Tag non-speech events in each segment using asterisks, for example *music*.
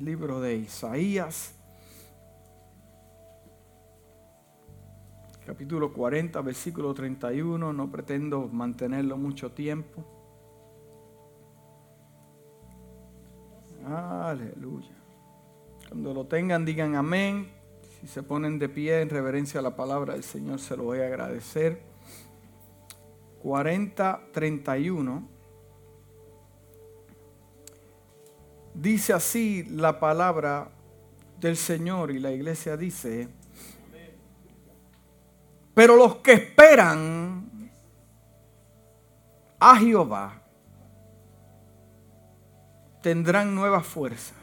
libro de Isaías, capítulo 40, versículo 31. No pretendo mantenerlo mucho tiempo. Aleluya. Cuando lo tengan, digan amén. Si se ponen de pie en reverencia a la palabra del Señor, se lo voy a agradecer. 40, 31. Dice así la palabra del Señor y la iglesia dice, pero los que esperan a Jehová tendrán nuevas fuerzas,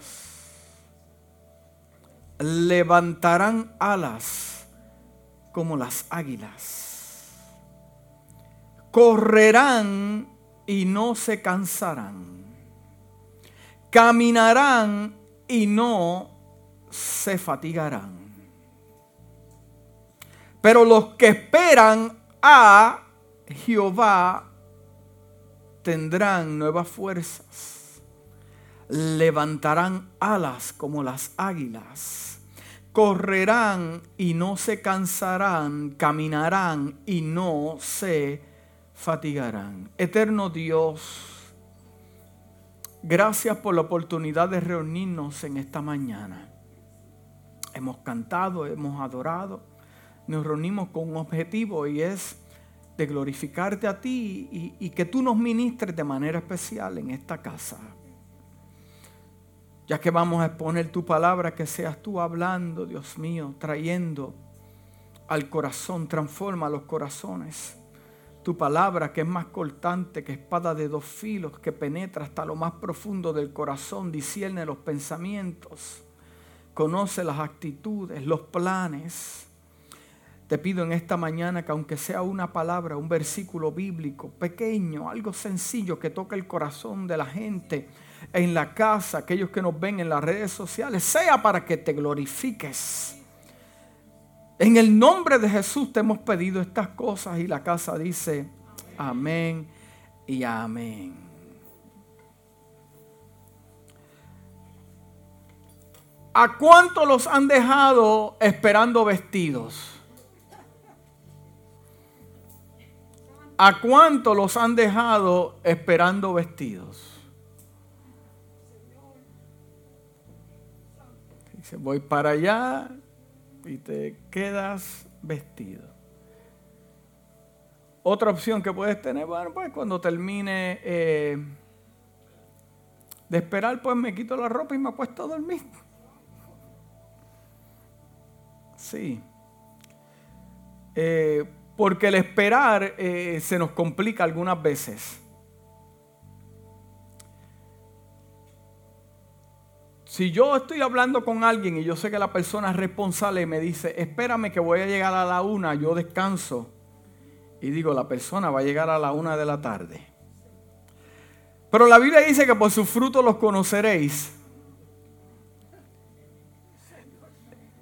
levantarán alas como las águilas, correrán y no se cansarán caminarán y no se fatigarán. Pero los que esperan a Jehová tendrán nuevas fuerzas, levantarán alas como las águilas, correrán y no se cansarán, caminarán y no se fatigarán. Eterno Dios, Gracias por la oportunidad de reunirnos en esta mañana. Hemos cantado, hemos adorado, nos reunimos con un objetivo y es de glorificarte a ti y, que tú nos ministres de manera especial en esta casa. Ya que vamos a exponer tu palabra, que seas tú hablando, Dios mío, trayendo al corazón, transforma los corazones tu palabra que es más cortante que espada de dos filos, que penetra hasta lo más profundo del corazón, discierne los pensamientos, conoce las actitudes, los planes. Te pido en esta mañana que aunque sea una palabra, un versículo bíblico pequeño, algo sencillo que toque el corazón de la gente en la casa, aquellos que nos ven en las redes sociales, sea para que te glorifiques en el nombre de Jesús te hemos pedido estas cosas y la casa dice amén y amén. ¿A cuánto los han dejado esperando vestidos? ¿A cuánto los han dejado esperando vestidos? Dice, voy para allá, y te quedas vestido. Otra opción que puedes tener, bueno, pues cuando termine eh, de esperar, pues me quito la ropa y me apuesto a dormir. Sí. Eh, porque el esperar eh, se nos complica algunas veces. Si yo estoy hablando con alguien y yo sé que la persona es responsable y me dice, espérame que voy a llegar a la una, yo descanso. Y digo, la persona va a llegar a la una de la tarde. Pero la Biblia dice que por sus frutos los conoceréis.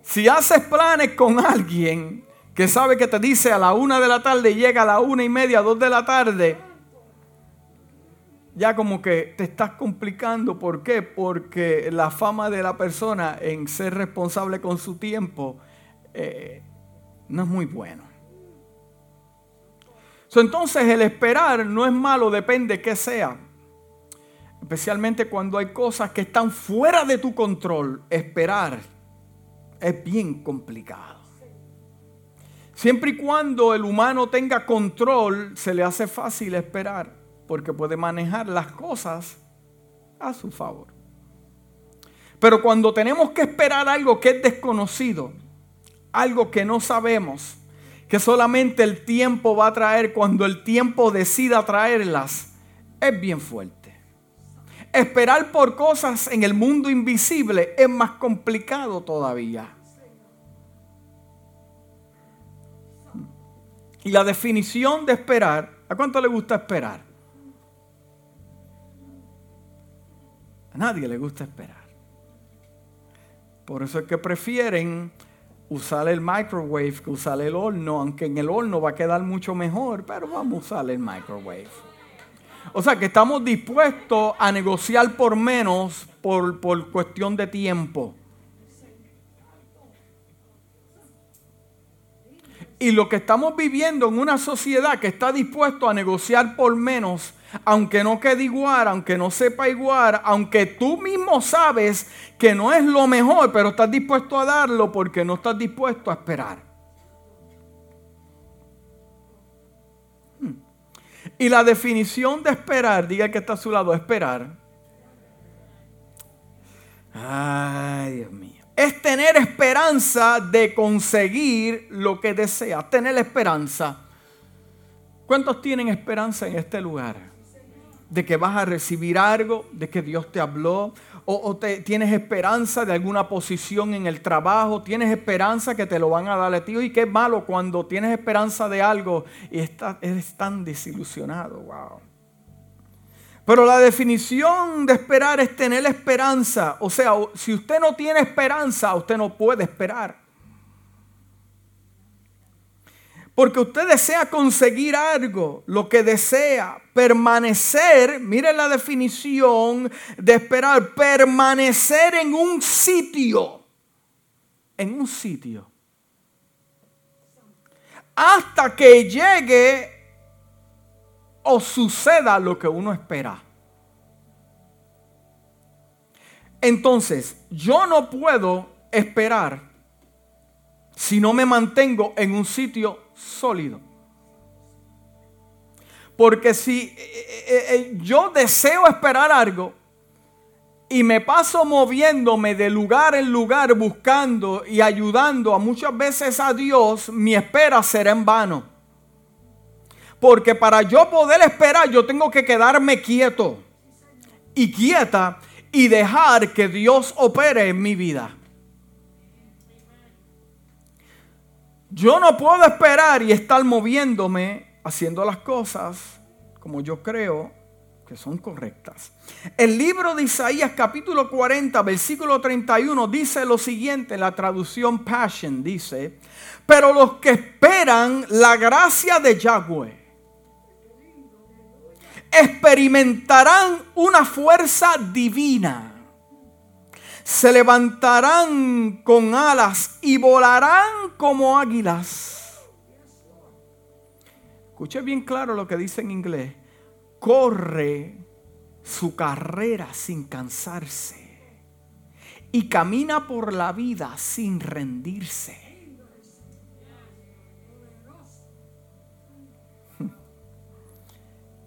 Si haces planes con alguien que sabe que te dice a la una de la tarde y llega a la una y media, dos de la tarde, ya como que te estás complicando. ¿Por qué? Porque la fama de la persona en ser responsable con su tiempo eh, no es muy bueno. entonces el esperar no es malo, depende de qué sea. Especialmente cuando hay cosas que están fuera de tu control. Esperar es bien complicado. Siempre y cuando el humano tenga control, se le hace fácil esperar porque puede manejar las cosas a su favor. Pero cuando tenemos que esperar algo que es desconocido, algo que no sabemos, que solamente el tiempo va a traer cuando el tiempo decida traerlas, es bien fuerte. Esperar por cosas en el mundo invisible es más complicado todavía. Y la definición de esperar, ¿a cuánto le gusta esperar? A nadie le gusta esperar. Por eso es que prefieren usar el microwave que usar el horno, aunque en el horno va a quedar mucho mejor, pero vamos a usar el microwave. O sea, que estamos dispuestos a negociar por menos por, por cuestión de tiempo. Y lo que estamos viviendo en una sociedad que está dispuesto a negociar por menos, aunque no quede igual, aunque no sepa igual, aunque tú mismo sabes que no es lo mejor, pero estás dispuesto a darlo porque no estás dispuesto a esperar. Hmm. Y la definición de esperar, diga que está a su lado, esperar. Ay, Dios mío es tener esperanza de conseguir lo que desea. Tener esperanza. ¿Cuántos tienen esperanza en este lugar? De que vas a recibir algo, de que Dios te habló, o, tienes esperanza de alguna posición en el trabajo, tienes esperanza que te lo van a dar a ti. Y qué malo cuando tienes esperanza de algo y estás, eres tan desilusionado. Wow. Pero la definición de esperar es tener esperanza. O sea, si usted no tiene esperanza, usted no puede esperar. Porque usted desea conseguir algo, lo que desea, permanecer, mire la definición de esperar, permanecer en un sitio, en un sitio, hasta que llegue o suceda lo que uno espera. Entonces, yo no puedo esperar si no me mantengo en un sitio sólido. Porque si eh, eh, eh, yo deseo esperar algo y me paso moviéndome de lugar en lugar buscando y ayudando a muchas veces a Dios, mi espera será en vano. Porque para yo poder esperar, yo tengo que quedarme quieto y quieta y dejar que Dios opere en mi vida. Yo no puedo esperar y estar moviéndome haciendo las cosas como yo creo que son correctas. El libro de Isaías capítulo 40 versículo 31 dice lo siguiente, la traducción Passion dice, pero los que esperan la gracia de Yahweh experimentarán una fuerza divina. Se levantarán con alas y volarán como águilas. Escuche bien claro lo que dice en inglés. Corre su carrera sin cansarse y camina por la vida sin rendirse. *laughs*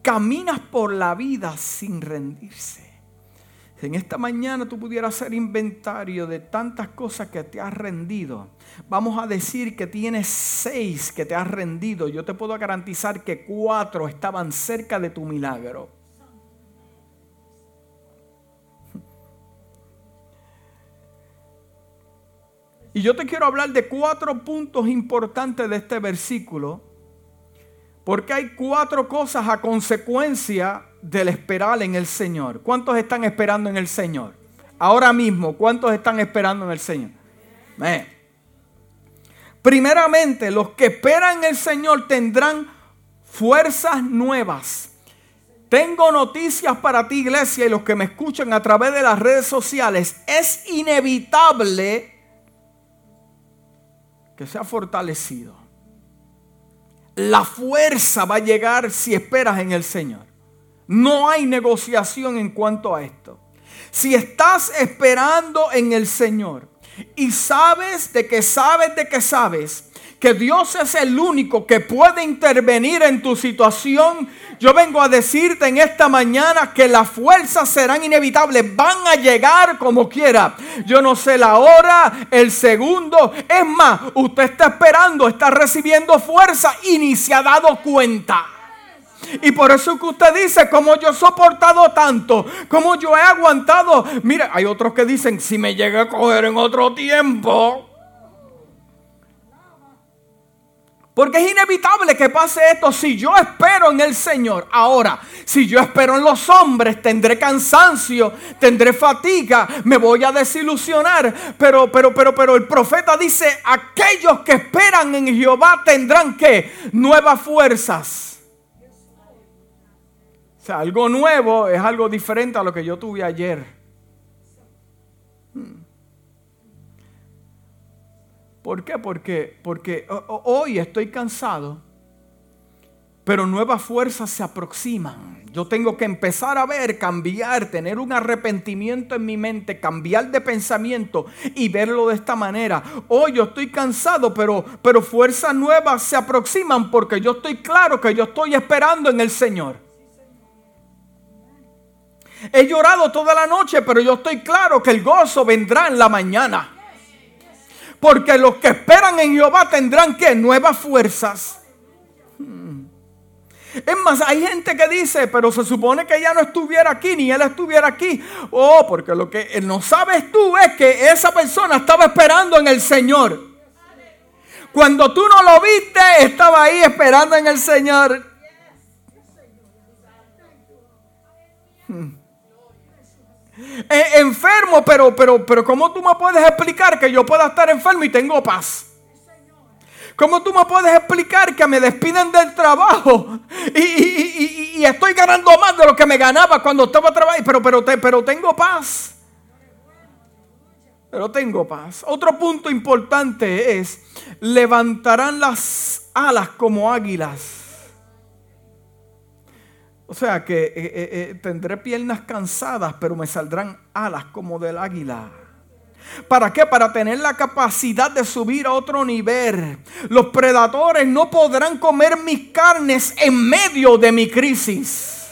caminas por la vida sin rendirse. En esta mañana tú pudieras hacer inventario de tantas cosas que te has rendido. Vamos a decir que tienes seis que te has rendido. Yo te puedo garantizar que cuatro estaban cerca de tu milagro. Y yo te quiero hablar de cuatro puntos importantes de este versículo porque hay cuatro cosas a consecuencia del esperar en el Señor. ¿Cuántos están esperando en el Señor? Ahora mismo, ¿cuántos están esperando en el Señor? Primeramente, los que esperan en el Señor tendrán fuerzas nuevas. Tengo noticias para ti, iglesia, y los que me escuchan a través de las redes sociales. Es inevitable que sea fortalecido. La fuerza va a llegar si esperas en el Señor. No hay negociación en cuanto a esto. Si estás esperando en el Señor y sabes de que sabes de que sabes que Dios es el único que puede intervenir en tu situación, yo vengo a decirte en esta mañana que las fuerzas serán inevitables, van a llegar como quiera. Yo no sé la hora, el segundo, es más, usted está esperando, está recibiendo fuerza y ni se ha dado cuenta. Y por eso que usted dice, como yo he soportado tanto, como yo he aguantado. Mire, hay otros que dicen, si me llega a coger en otro tiempo. Porque es inevitable que pase esto si yo espero en el Señor. Ahora, si yo espero en los hombres, tendré cansancio, tendré fatiga, me voy a desilusionar. Pero, pero, pero, pero el profeta dice, aquellos que esperan en Jehová tendrán que nuevas fuerzas. O sea, algo nuevo es algo diferente a lo que yo tuve ayer. Hmm. ¿Por qué? Porque, porque hoy estoy cansado, pero nuevas fuerzas se aproximan. Yo tengo que empezar a ver, cambiar, tener un arrepentimiento en mi mente, cambiar de pensamiento y verlo de esta manera. Hoy yo estoy cansado, pero, pero fuerzas nuevas se aproximan porque yo estoy claro que yo estoy esperando en el Señor. He llorado toda la noche, pero yo estoy claro que el gozo vendrá en la mañana. Porque los que esperan en Jehová tendrán que nuevas fuerzas. Hmm. Es más, hay gente que dice, pero se supone que ella no estuviera aquí, ni él estuviera aquí. Oh, porque lo que no sabes tú es que esa persona estaba esperando en el Señor. Cuando tú no lo viste, estaba ahí esperando en el Señor. Hmm. Eh, enfermo, pero, pero, pero ¿cómo tú me puedes explicar que yo pueda estar enfermo y tengo paz? ¿Cómo tú me puedes explicar que me despiden del trabajo y, estoy ganando más de lo que me ganaba cuando estaba trabajando? Pero, pero, pero tengo paz. Pero tengo paz. Otro punto importante es, levantarán las alas como águilas. O sea que eh, eh, eh, tendré piernas cansadas, pero me saldrán alas como del águila. ¿Para qué? Para tener la capacidad de subir a otro nivel. Los predadores no podrán comer mis carnes en medio de mi crisis.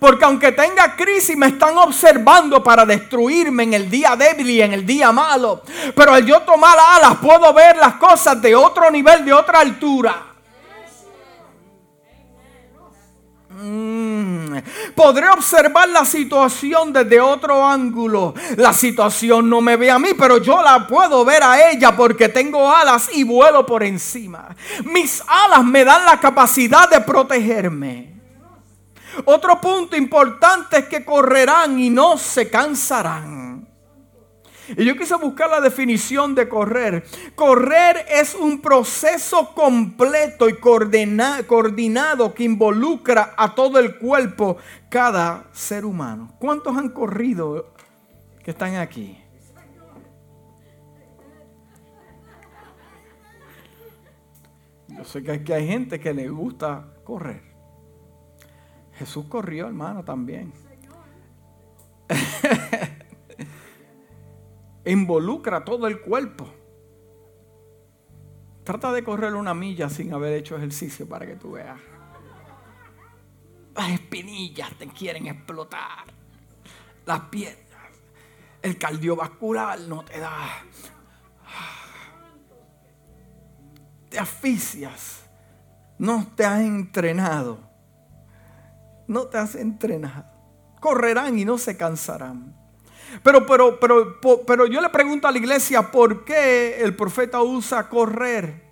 Porque aunque tenga crisis me están observando para destruirme en el día débil y en el día malo. Pero al yo tomar alas puedo ver las cosas de otro nivel, de otra altura. Podré observar la situación desde otro ángulo. La situación no me ve a mí, pero yo la puedo ver a ella porque tengo alas y vuelo por encima. Mis alas me dan la capacidad de protegerme. Otro punto importante es que correrán y no se cansarán. Y yo quise buscar la definición de correr. Correr es un proceso completo y coordinado que involucra a todo el cuerpo, cada ser humano. ¿Cuántos han corrido que están aquí? Yo sé que aquí hay gente que le gusta correr. Jesús corrió, hermano, también. *laughs* involucra todo el cuerpo. Trata de correr una milla sin haber hecho ejercicio para que tú veas. Las espinillas te quieren explotar. Las piernas. El cardiovascular no te da. Te asfixias. No te has entrenado. No te has entrenado. Correrán y no se cansarán. Pero, pero, pero, pero yo le pregunto a la iglesia, ¿por qué el profeta usa correr?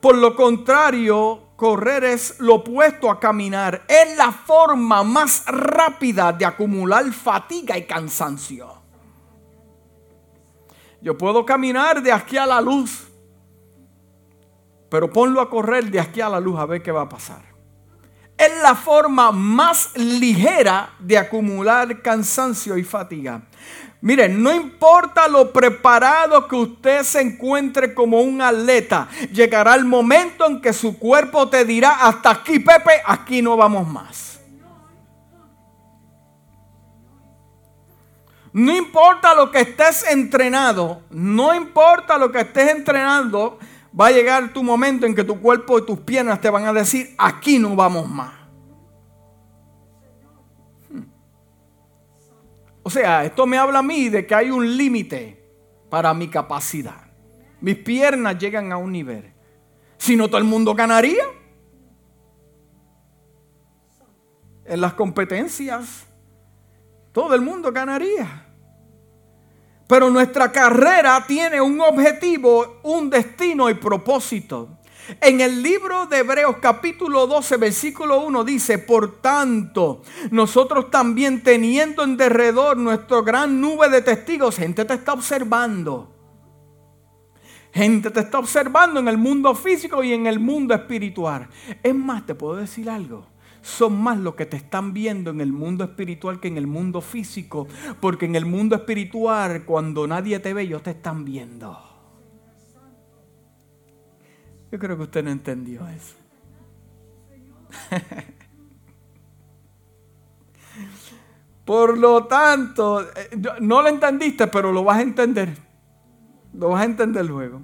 Por lo contrario, correr es lo opuesto a caminar. Es la forma más rápida de acumular fatiga y cansancio. Yo puedo caminar de aquí a la luz, pero ponlo a correr de aquí a la luz a ver qué va a pasar es la forma más ligera de acumular cansancio y fatiga. Miren, no importa lo preparado que usted se encuentre como un atleta, llegará el momento en que su cuerpo te dirá, hasta aquí Pepe, aquí no vamos más. No importa lo que estés entrenado, no importa lo que estés entrenando, va a llegar tu momento en que tu cuerpo y tus piernas te van a decir, aquí no vamos más. O sea, esto me habla a mí de que hay un límite para mi capacidad. Mis piernas llegan a un nivel. Si no, todo el mundo ganaría. En las competencias, todo el mundo ganaría. Pero nuestra carrera tiene un objetivo, un destino y propósito. En el libro de Hebreos capítulo 12 versículo 1 dice, por tanto, nosotros también teniendo en derredor nuestra gran nube de testigos, gente te está observando. Gente te está observando en el mundo físico y en el mundo espiritual. Es más, te puedo decir algo. Son más los que te están viendo en el mundo espiritual que en el mundo físico. Porque en el mundo espiritual, cuando nadie te ve, ellos te están viendo. Yo creo que usted no entendió eso. *laughs* Por lo tanto, eh, no lo entendiste, pero lo vas a entender. Lo vas a entender luego.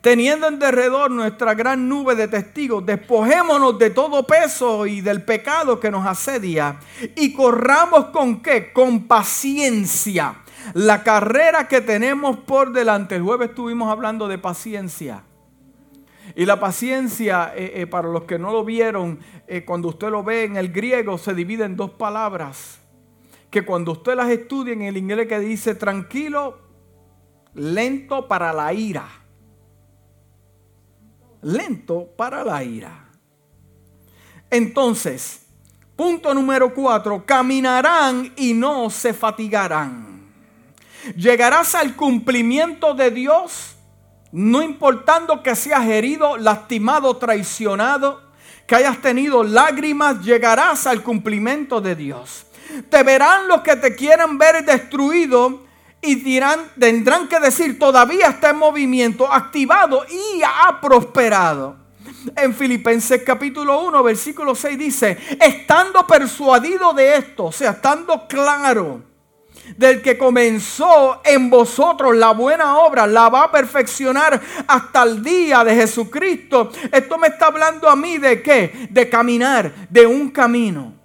Teniendo en derredor nuestra gran nube de testigos, despojémonos de todo peso y del pecado que nos asedia y corramos con qué? Con paciencia. La carrera que tenemos por delante. El jueves estuvimos hablando de paciencia. Y la paciencia, eh, eh, para los que no lo vieron, eh, cuando usted lo ve en el griego, se divide en dos palabras. Que cuando usted las estudia en el inglés que dice tranquilo, lento para la ira. Lento para la ira. Entonces, punto número cuatro, caminarán y no se fatigarán. Llegarás al cumplimiento de Dios no importando que seas herido, lastimado, traicionado, que hayas tenido lágrimas, llegarás al cumplimiento de Dios. Te verán los que te quieran ver destruido y dirán, tendrán que decir, todavía está en movimiento, activado y ha prosperado. En Filipenses capítulo 1, versículo 6 dice, estando persuadido de esto, o sea, estando claro del que comenzó en vosotros la buena obra, la va a perfeccionar hasta el día de Jesucristo. Esto me está hablando a mí de qué? De caminar, de un camino.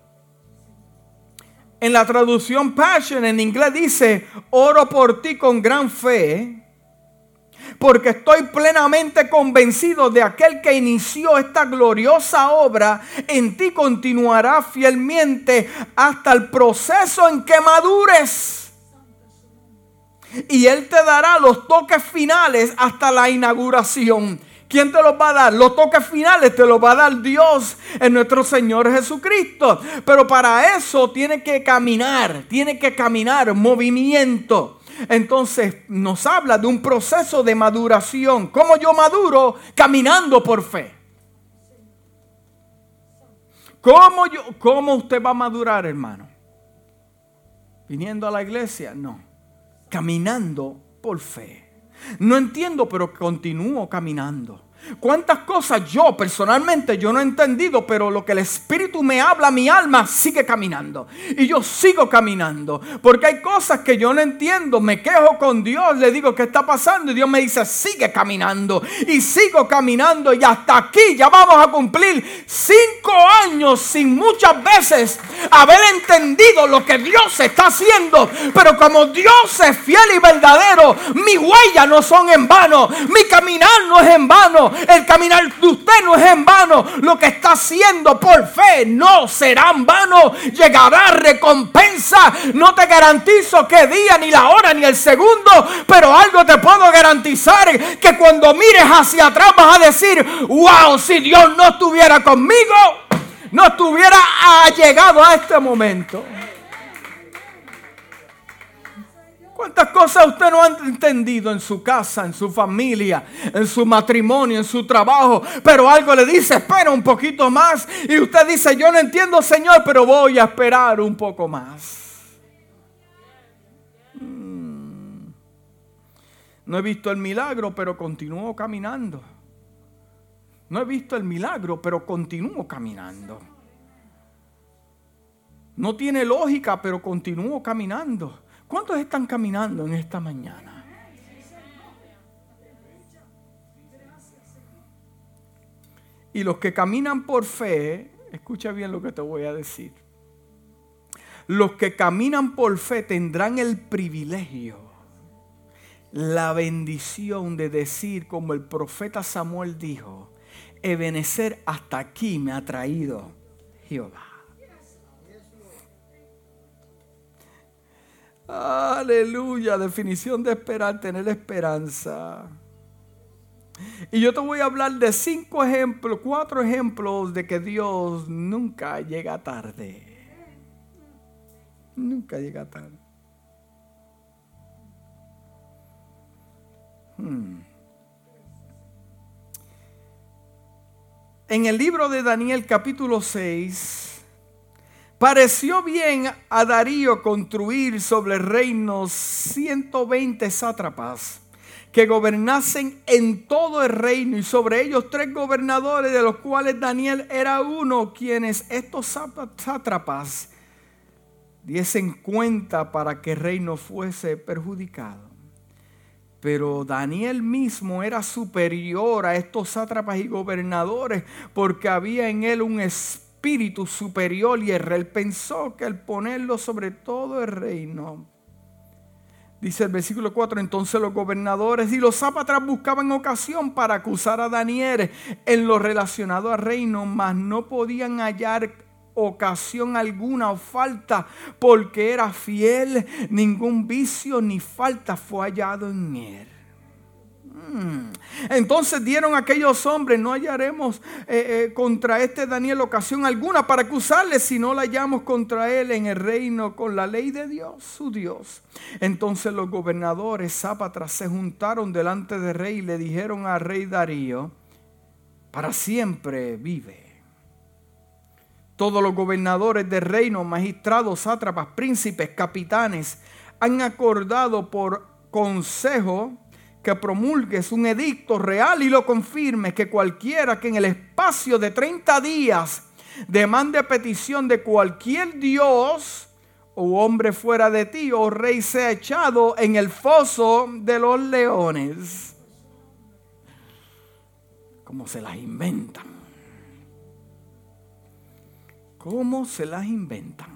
En la traducción Passion en inglés dice, oro por ti con gran fe, porque estoy plenamente convencido de aquel que inició esta gloriosa obra, en ti continuará fielmente hasta el proceso en que madures. Y Él te dará los toques finales hasta la inauguración. ¿Quién te los va a dar? Los toques finales te los va a dar Dios en nuestro Señor Jesucristo. Pero para eso tiene que caminar, tiene que caminar, movimiento. Entonces nos habla de un proceso de maduración. ¿Cómo yo maduro? Caminando por fe. ¿Cómo, yo, ¿Cómo usted va a madurar, hermano? ¿Viniendo a la iglesia? No. Caminando por fe. No entiendo, pero continúo caminando. ¿Cuántas cosas yo personalmente yo no he entendido, pero lo que el Espíritu me habla, mi alma sigue caminando. Y yo sigo caminando. Porque hay cosas que yo no entiendo. Me quejo con Dios, le digo, ¿qué está pasando? Y Dios me dice, sigue caminando. Y sigo caminando. Y hasta aquí ya vamos a cumplir cinco años sin muchas veces haber entendido lo que Dios está haciendo. Pero como Dios es fiel y verdadero, mis huellas no son en vano. Mi caminar no es en vano. El caminar de usted no es en vano. Lo que está haciendo por fe no será en vano. Llegará recompensa. No te garantizo qué día, ni la hora, ni el segundo. Pero algo te puedo garantizar. Que cuando mires hacia atrás vas a decir, wow, si Dios no estuviera conmigo, no estuviera llegado a este momento. ¿Cuántas cosas usted no ha entendido en su casa, en su familia, en su matrimonio, en su trabajo? Pero algo le dice, espera un poquito más. Y usted dice, yo no entiendo, Señor, pero voy a esperar un poco más. Mm. No he visto el milagro, pero continúo caminando. No he visto el milagro, pero continúo caminando. No tiene lógica, pero continúo caminando. ¿Cuántos están caminando en esta mañana? Y los que caminan por fe, escucha bien lo que te voy a decir. Los que caminan por fe tendrán el privilegio, la bendición de decir, como el profeta Samuel dijo, Ebenecer hasta aquí me ha traído Jehová. Aleluya, definición de esperar, tener esperanza. Y yo te voy a hablar de cinco ejemplos, cuatro ejemplos de que Dios nunca llega tarde. Nunca llega tarde. Hmm. en el libro de Daniel capítulo 6, pareció bien a Darío construir sobre el reino 120 sátrapas que gobernasen en todo el reino y sobre ellos tres gobernadores de los cuales Daniel era uno, quienes estos sátrapas diesen cuenta para que el reino fuese perjudicado. Pero Daniel mismo era superior a estos sátrapas y gobernadores porque había en él un espíritu superior y él pensó que al ponerlo sobre todo el reino, dice el versículo 4, entonces los gobernadores y los sátrapas buscaban ocasión para acusar a Daniel en lo relacionado al reino, mas no podían hallar ocasión alguna o falta, porque era fiel, ningún vicio ni falta fue hallado en él. Mm. Entonces dieron aquellos hombres, no hallaremos eh, eh, contra este Daniel ocasión alguna para acusarle si no la hallamos contra él en el reino con la ley de Dios, su Dios. Entonces los gobernadores zápatras se juntaron delante del rey y le dijeron al rey Darío, para siempre vive todos los gobernadores del reino, magistrados, sátrapas, príncipes, capitanes, han acordado por consejo que promulgues un edicto real y lo confirmes que cualquiera que en el espacio de 30 días demande petición de cualquier dios o hombre fuera de ti, o rey, sea echado en el foso de los leones. Como se las inventan. ¿Cómo se las inventan?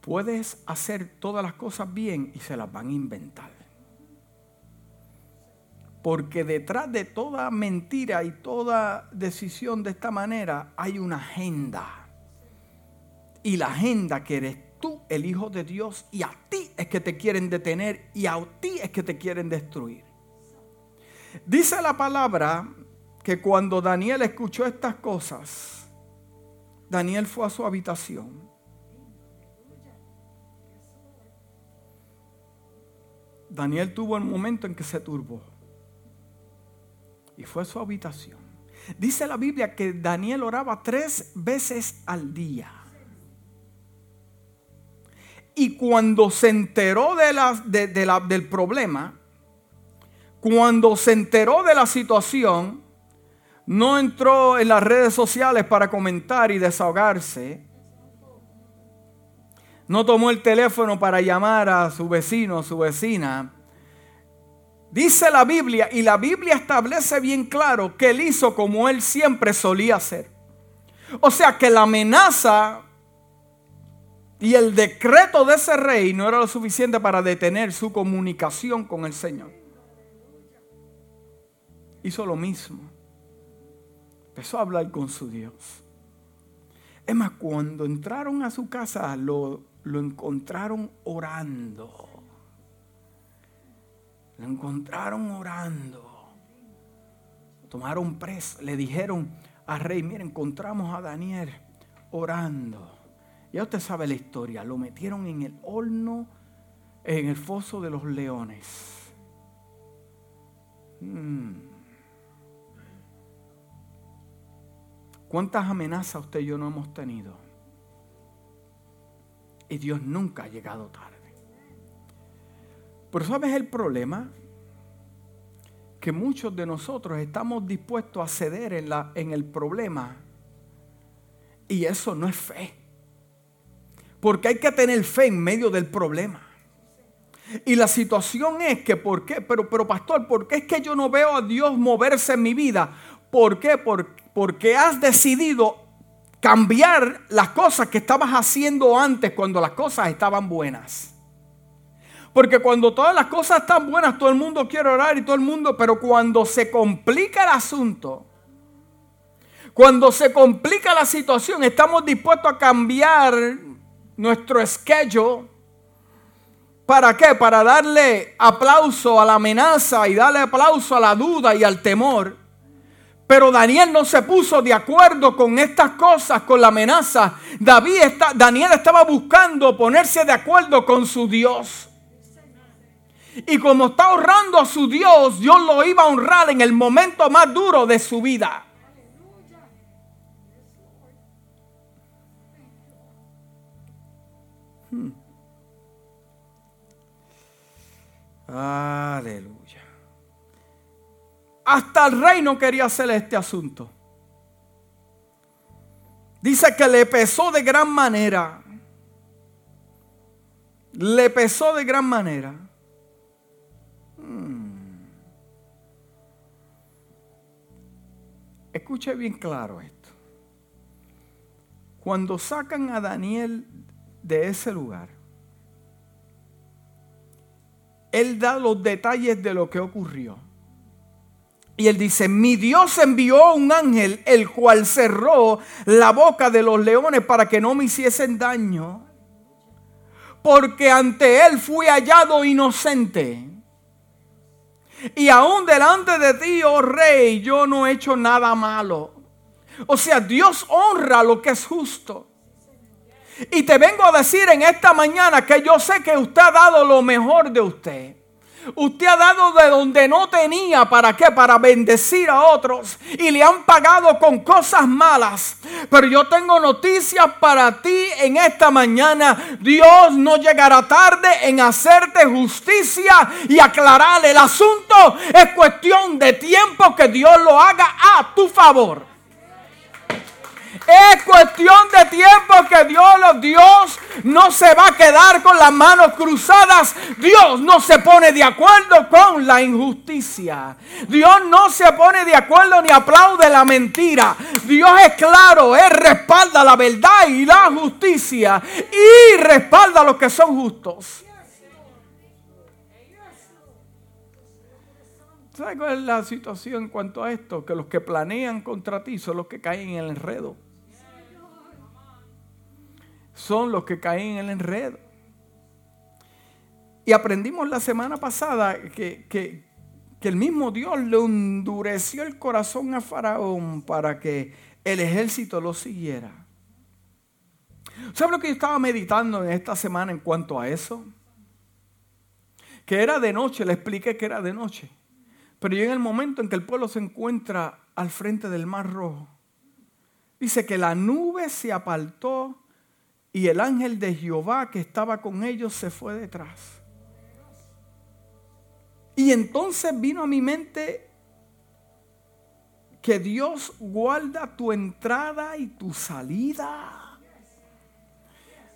Puedes hacer todas las cosas bien y se las van a inventar. Porque detrás de toda mentira y toda decisión de esta manera hay una agenda. Y la agenda que eres tú, el Hijo de Dios, y a ti es que te quieren detener y a ti es que te quieren destruir. Dice la palabra que cuando Daniel escuchó estas cosas, Daniel fue a su habitación. Daniel tuvo el momento en que se turbó. Y fue a su habitación. Dice la Biblia que Daniel oraba tres veces al día. Y cuando se enteró de del problema, cuando se enteró de la situación, no entró en las redes sociales para comentar y desahogarse. No tomó el teléfono para llamar a su vecino o su vecina. Dice la Biblia, y la Biblia establece bien claro que él hizo como él siempre solía hacer. O sea que la amenaza y el decreto de ese rey no era lo suficiente para detener su comunicación con el Señor. Hizo lo mismo empezó a hablar con su Dios. Es más, cuando entraron a su casa lo, lo encontraron orando. Lo encontraron orando. Tomaron preso. Le dijeron al rey, mire, encontramos a Daniel orando. Ya usted sabe la historia. Lo metieron en el horno, en el foso de los leones. Mm. ¿Cuántas amenazas usted y yo no hemos tenido? Y Dios nunca ha llegado tarde. Pero ¿sabes el problema? Que muchos de nosotros estamos dispuestos a ceder en, la, en el problema. Y eso no es fe. Porque hay que tener fe en medio del problema. Y la situación es que, ¿por qué? Pero, pero pastor, ¿por qué es que yo no veo a Dios moverse en mi vida? ¿Por qué? Porque porque has decidido cambiar las cosas que estabas haciendo antes cuando las cosas estaban buenas. Porque cuando todas las cosas están buenas, todo el mundo quiere orar y todo el mundo, pero cuando se complica el asunto, cuando se complica la situación, estamos dispuestos a cambiar nuestro schedule. ¿Para qué? Para darle aplauso a la amenaza y darle aplauso a la duda y al temor. Pero Daniel no se puso de acuerdo con estas cosas, con la amenaza. David está, Daniel estaba buscando ponerse de acuerdo con su Dios. Y como está honrando a su Dios, Dios lo iba a honrar en el momento más duro de su vida. Hmm. Aleluya. Hasta el rey no quería hacer este asunto. Dice que le pesó de gran manera. Le pesó de gran manera. Hmm. Escuche bien claro esto. Cuando sacan a Daniel de ese lugar, él da los detalles de lo que ocurrió. Y él dice, mi Dios envió un ángel, el cual cerró la boca de los leones para que no me hiciesen daño. Porque ante él fui hallado inocente. Y aún delante de ti, oh rey, yo no he hecho nada malo. O sea, Dios honra lo que es justo. Y te vengo a decir en esta mañana que yo sé que usted ha dado lo mejor de usted. Usted ha dado de donde no tenía. ¿Para qué? Para bendecir a otros. Y le han pagado con cosas malas. Pero yo tengo noticias para ti en esta mañana. Dios no llegará tarde en hacerte justicia y aclarar el asunto. Es cuestión de tiempo que Dios lo haga a tu favor. Es cuestión de tiempo que Dios, Dios no se va a quedar con las manos cruzadas. Dios no se pone de acuerdo con la injusticia. Dios no se pone de acuerdo ni aplaude la mentira. Dios es claro, Él respalda la verdad y la justicia y respalda a los que son justos. ¿Sabes cuál es la situación en cuanto a esto? Que los que planean contra ti son los que caen en el enredo son los que caen en el enredo. Y aprendimos la semana pasada que, que, el mismo Dios le endureció el corazón a Faraón para que el ejército lo siguiera. ¿Sabe lo que yo estaba meditando en esta semana en cuanto a eso? Que era de noche, le expliqué que era de noche. Pero en el momento en que el pueblo se encuentra al frente del Mar Rojo, dice que la nube se apartó y el ángel de Jehová que estaba con ellos se fue detrás. Y entonces vino a mi mente que Dios guarda tu entrada y tu salida.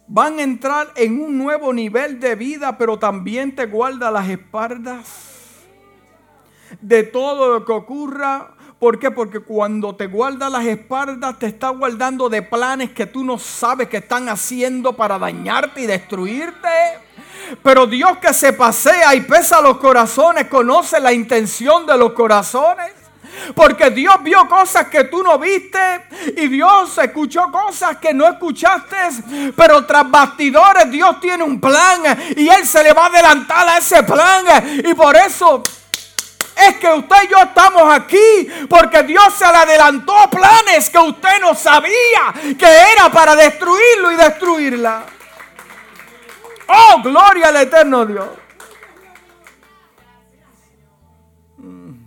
Van a entrar en un nuevo nivel de vida, pero también te guarda las espaldas de todo lo que ocurra ¿Por qué? Porque cuando te guarda las espaldas, te está guardando de planes que tú no sabes que están haciendo para dañarte y destruirte. Pero Dios que se pasea y pesa los corazones, conoce la intención de los corazones. Porque Dios vio cosas que tú no viste y Dios escuchó cosas que no escuchaste. Pero tras bastidores Dios tiene un plan y Él se le va a adelantar a ese plan. Y por eso es que usted y yo estamos aquí porque Dios se le adelantó planes que usted no sabía que era para destruirlo y destruirla. Oh, gloria al eterno Dios. Mm.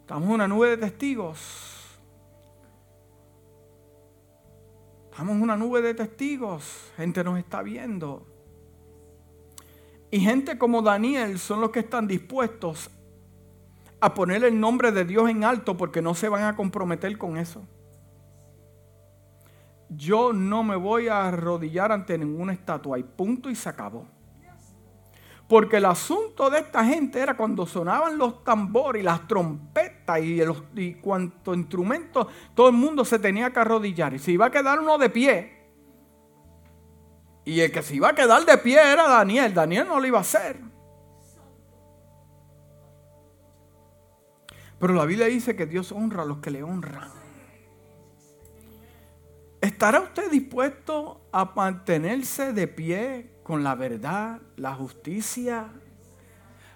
Estamos en una nube de testigos. Estamos una nube de testigos. Gente nos está viendo. Y gente como Daniel son los que están dispuestos a poner el nombre de Dios en alto porque no se van a comprometer con eso. Yo no me voy a arrodillar ante ninguna estatua y punto y se acabó. Porque el asunto de esta gente era cuando sonaban los tambores y las trompetas y, los, y cuanto instrumento, todo el mundo se tenía que arrodillar. Y se iba a quedar uno de pie. Y el que se iba a quedar de pie era Daniel. Daniel no lo iba a hacer. Pero la Biblia dice que Dios honra a los que le honran. ¿Estará usted dispuesto a mantenerse de pie con la verdad, la justicia,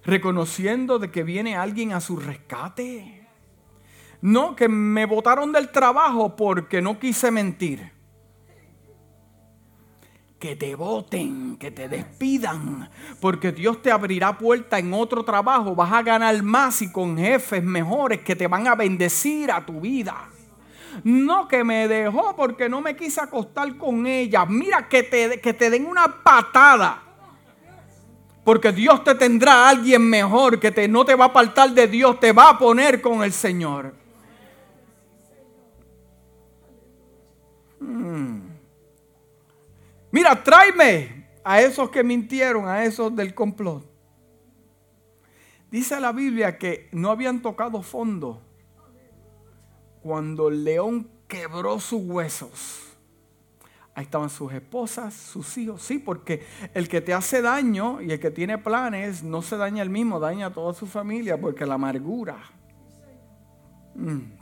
reconociendo de que viene alguien a su rescate. No, que me botaron del trabajo porque no quise mentir. Que te voten, que te despidan, porque Dios te abrirá puerta en otro trabajo, vas a ganar más y con jefes mejores que te van a bendecir a tu vida. No, que me dejó porque no me quise acostar con ella. Mira, que te, que te den una patada. Porque Dios te tendrá a alguien mejor que te, no te va a apartar de Dios, te va a poner con el Señor. Hmm. Mira, tráeme a esos que mintieron, a esos del complot. Dice la Biblia que no habían tocado fondo cuando el león quebró sus huesos. Ahí estaban sus esposas, sus hijos. Sí, porque el que te hace daño y el que tiene planes no se daña el mismo, daña a toda su familia porque la amargura. Mm.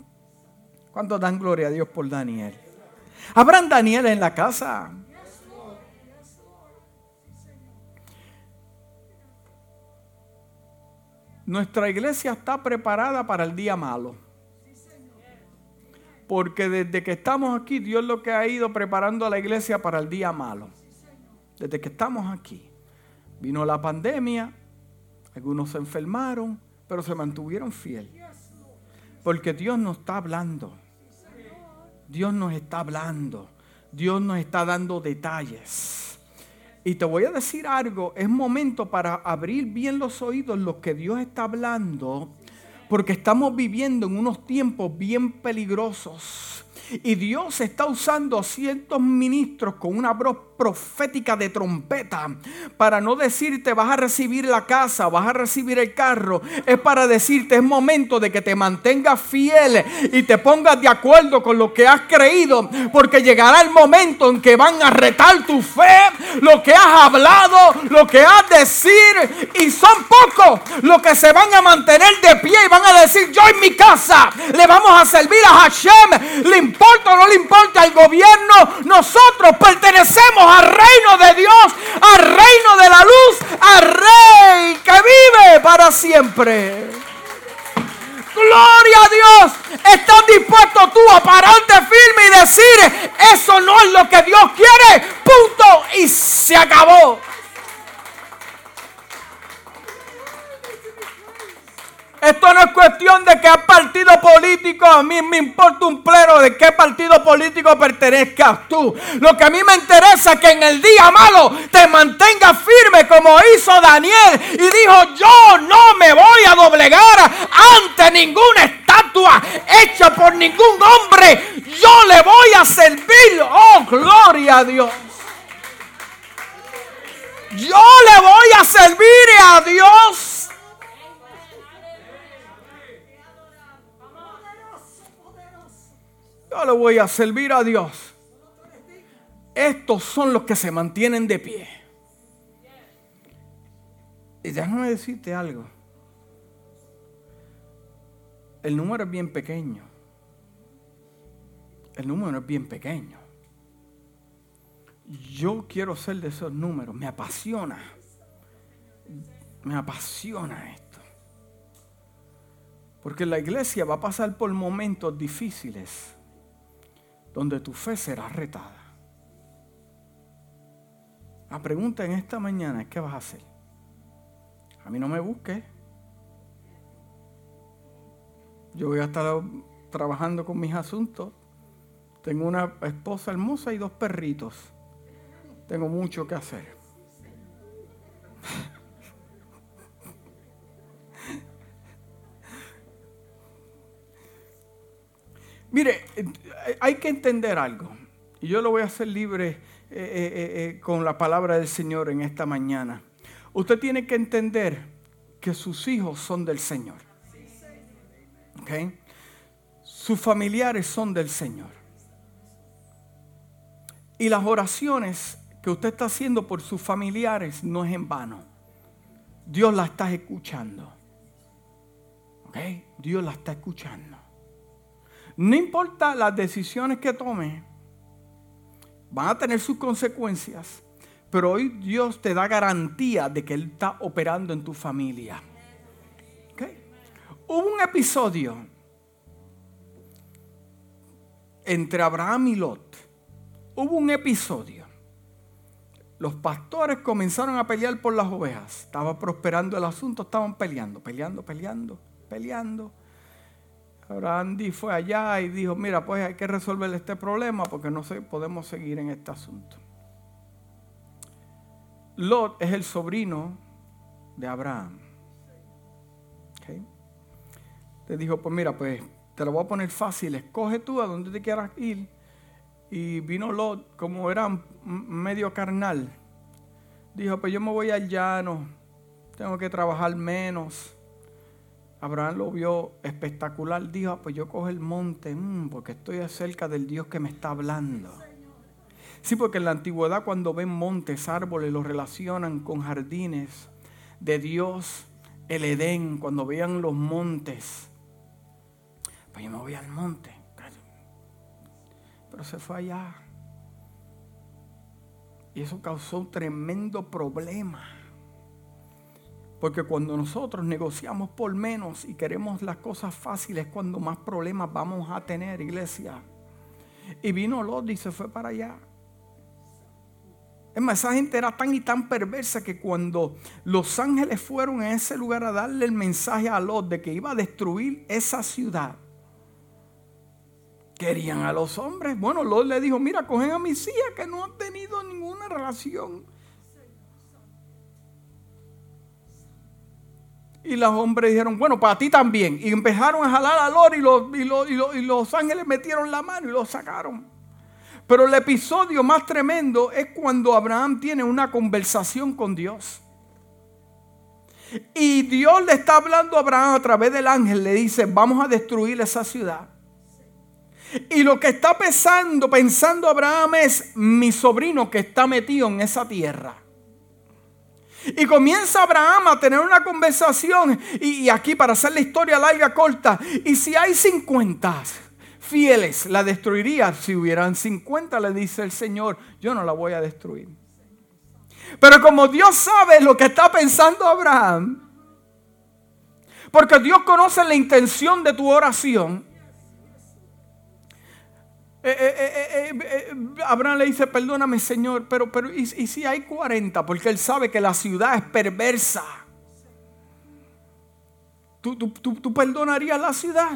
¿Cuántos dan gloria a Dios por Daniel? ¿Habrán Daniel en la casa? Nuestra iglesia está preparada para el día malo. Porque desde que estamos aquí, Dios lo que ha ido preparando a la iglesia para el día malo. Desde que estamos aquí. Vino la pandemia, algunos se enfermaron, pero se mantuvieron fieles. Porque Dios nos está hablando. Dios nos está hablando. Dios nos está dando detalles. Y te voy a decir algo, es momento para abrir bien los oídos lo que Dios está hablando porque estamos viviendo en unos tiempos bien peligrosos. Y Dios está usando a ciertos ministros con una voz profética de trompeta para no decirte vas a recibir la casa, vas a recibir el carro. Es para decirte es momento de que te mantengas fiel y te pongas de acuerdo con lo que has creído. Porque llegará el momento en que van a retar tu fe, lo que has hablado, lo que has decir. Y son pocos los que se van a mantener de pie y van a decir yo en mi casa le vamos a servir a Hashem. Le importa o no le importa al gobierno. Nosotros pertenecemos al reino de Dios, al reino de la luz, al rey que vive para siempre. Gloria a Dios. Estás dispuesto tú a pararte firme y decir, eso no es lo que Dios quiere. Punto. Y se acabó. Esto no es cuestión de que a partido político, a mí me importa un pleno de qué partido político pertenezcas tú. Lo que a mí me interesa es que en el día malo te mantengas firme como hizo Daniel y dijo, yo no me voy a doblegar ante ninguna estatua hecha por ningún hombre. Yo le voy a servir. Oh, gloria a Dios. Yo le voy a servir a Dios Yo le voy a servir a Dios. Estos son los que se mantienen de pie. Y déjame decirte algo. El número es bien pequeño. El número es bien pequeño. Yo quiero ser de esos números. Me apasiona. Me apasiona esto. Porque la iglesia va a pasar por momentos difíciles donde tu fe será retada. La pregunta en esta mañana es, ¿qué vas a hacer? A mí no me busques. Yo voy a estar trabajando con mis asuntos. Tengo una esposa hermosa y dos perritos. Tengo mucho que hacer. Mire, hay que entender algo. Y yo lo voy a hacer libre eh, eh, eh, con la palabra del Señor en esta mañana. Usted tiene que entender que sus hijos son del Señor. Sus familiares son del Señor. Y las oraciones que usted está haciendo por sus familiares no es en vano. Dios la está escuchando. Dios la está escuchando. No importa las decisiones que tome, van a tener sus consecuencias, pero hoy Dios te da garantía de que Él está operando en tu familia. Hubo un episodio entre Abraham y Lot. Hubo un episodio. Los pastores comenzaron a pelear por las ovejas. Estaba prosperando el asunto, estaban peleando, peleando, peleando, peleando Abraham fue allá y dijo, mira, pues hay que resolver este problema porque no podemos seguir en este asunto. Lot es el sobrino de Abraham. Le dijo, pues mira, pues te lo voy a poner fácil, escoge tú a donde te quieras ir. Y vino Lot, como era medio carnal, dijo, pues yo me voy al llano, tengo que trabajar menos. Abraham lo vio espectacular, dijo, ah, pues yo cojo el monte, mm, porque estoy cerca del Dios que me está hablando. Sí, porque en la antigüedad cuando ven montes, árboles, los relacionan con jardines de Dios, el Edén, cuando veían los montes. Pues yo me voy al monte. Pero se fue allá. Y eso causó un tremendo problema. Porque cuando nosotros negociamos por menos y queremos las cosas fáciles, cuando más problemas vamos a tener, iglesia. Y vino Lot y se fue para allá. Es más, esa gente era tan y tan perversa que cuando los ángeles fueron a ese lugar a darle el mensaje a Lot de que iba a destruir esa ciudad, querían a los hombres. Bueno, Lot le dijo, mira, cogen a mis hijas que no han tenido ninguna relación. Y los hombres dijeron, bueno, para ti también. Y empezaron a jalar a Lot y los, y los, y los ángeles metieron la mano y lo sacaron. Pero el episodio más tremendo es cuando Abraham tiene una conversación con Dios. Y Dios le está hablando a Abraham a través del ángel, le dice, vamos a destruir esa ciudad. Y lo que está pensando, pensando Abraham es mi sobrino que está metido en esa tierra. Y comienza Abraham a tener una conversación. Y, aquí para hacer la historia larga, corta. Y si hay 50 fieles, la destruiría. Si hubieran 50, le dice el Señor, yo no la voy a destruir. Pero como Dios sabe lo que está pensando Abraham, porque Dios conoce la intención de tu oración, eh, eh, eh, Abraham le dice, perdóname Señor, pero, pero ¿y, si hay 40? Porque él sabe que la ciudad es perversa. ¿Tú, tú perdonarías la ciudad?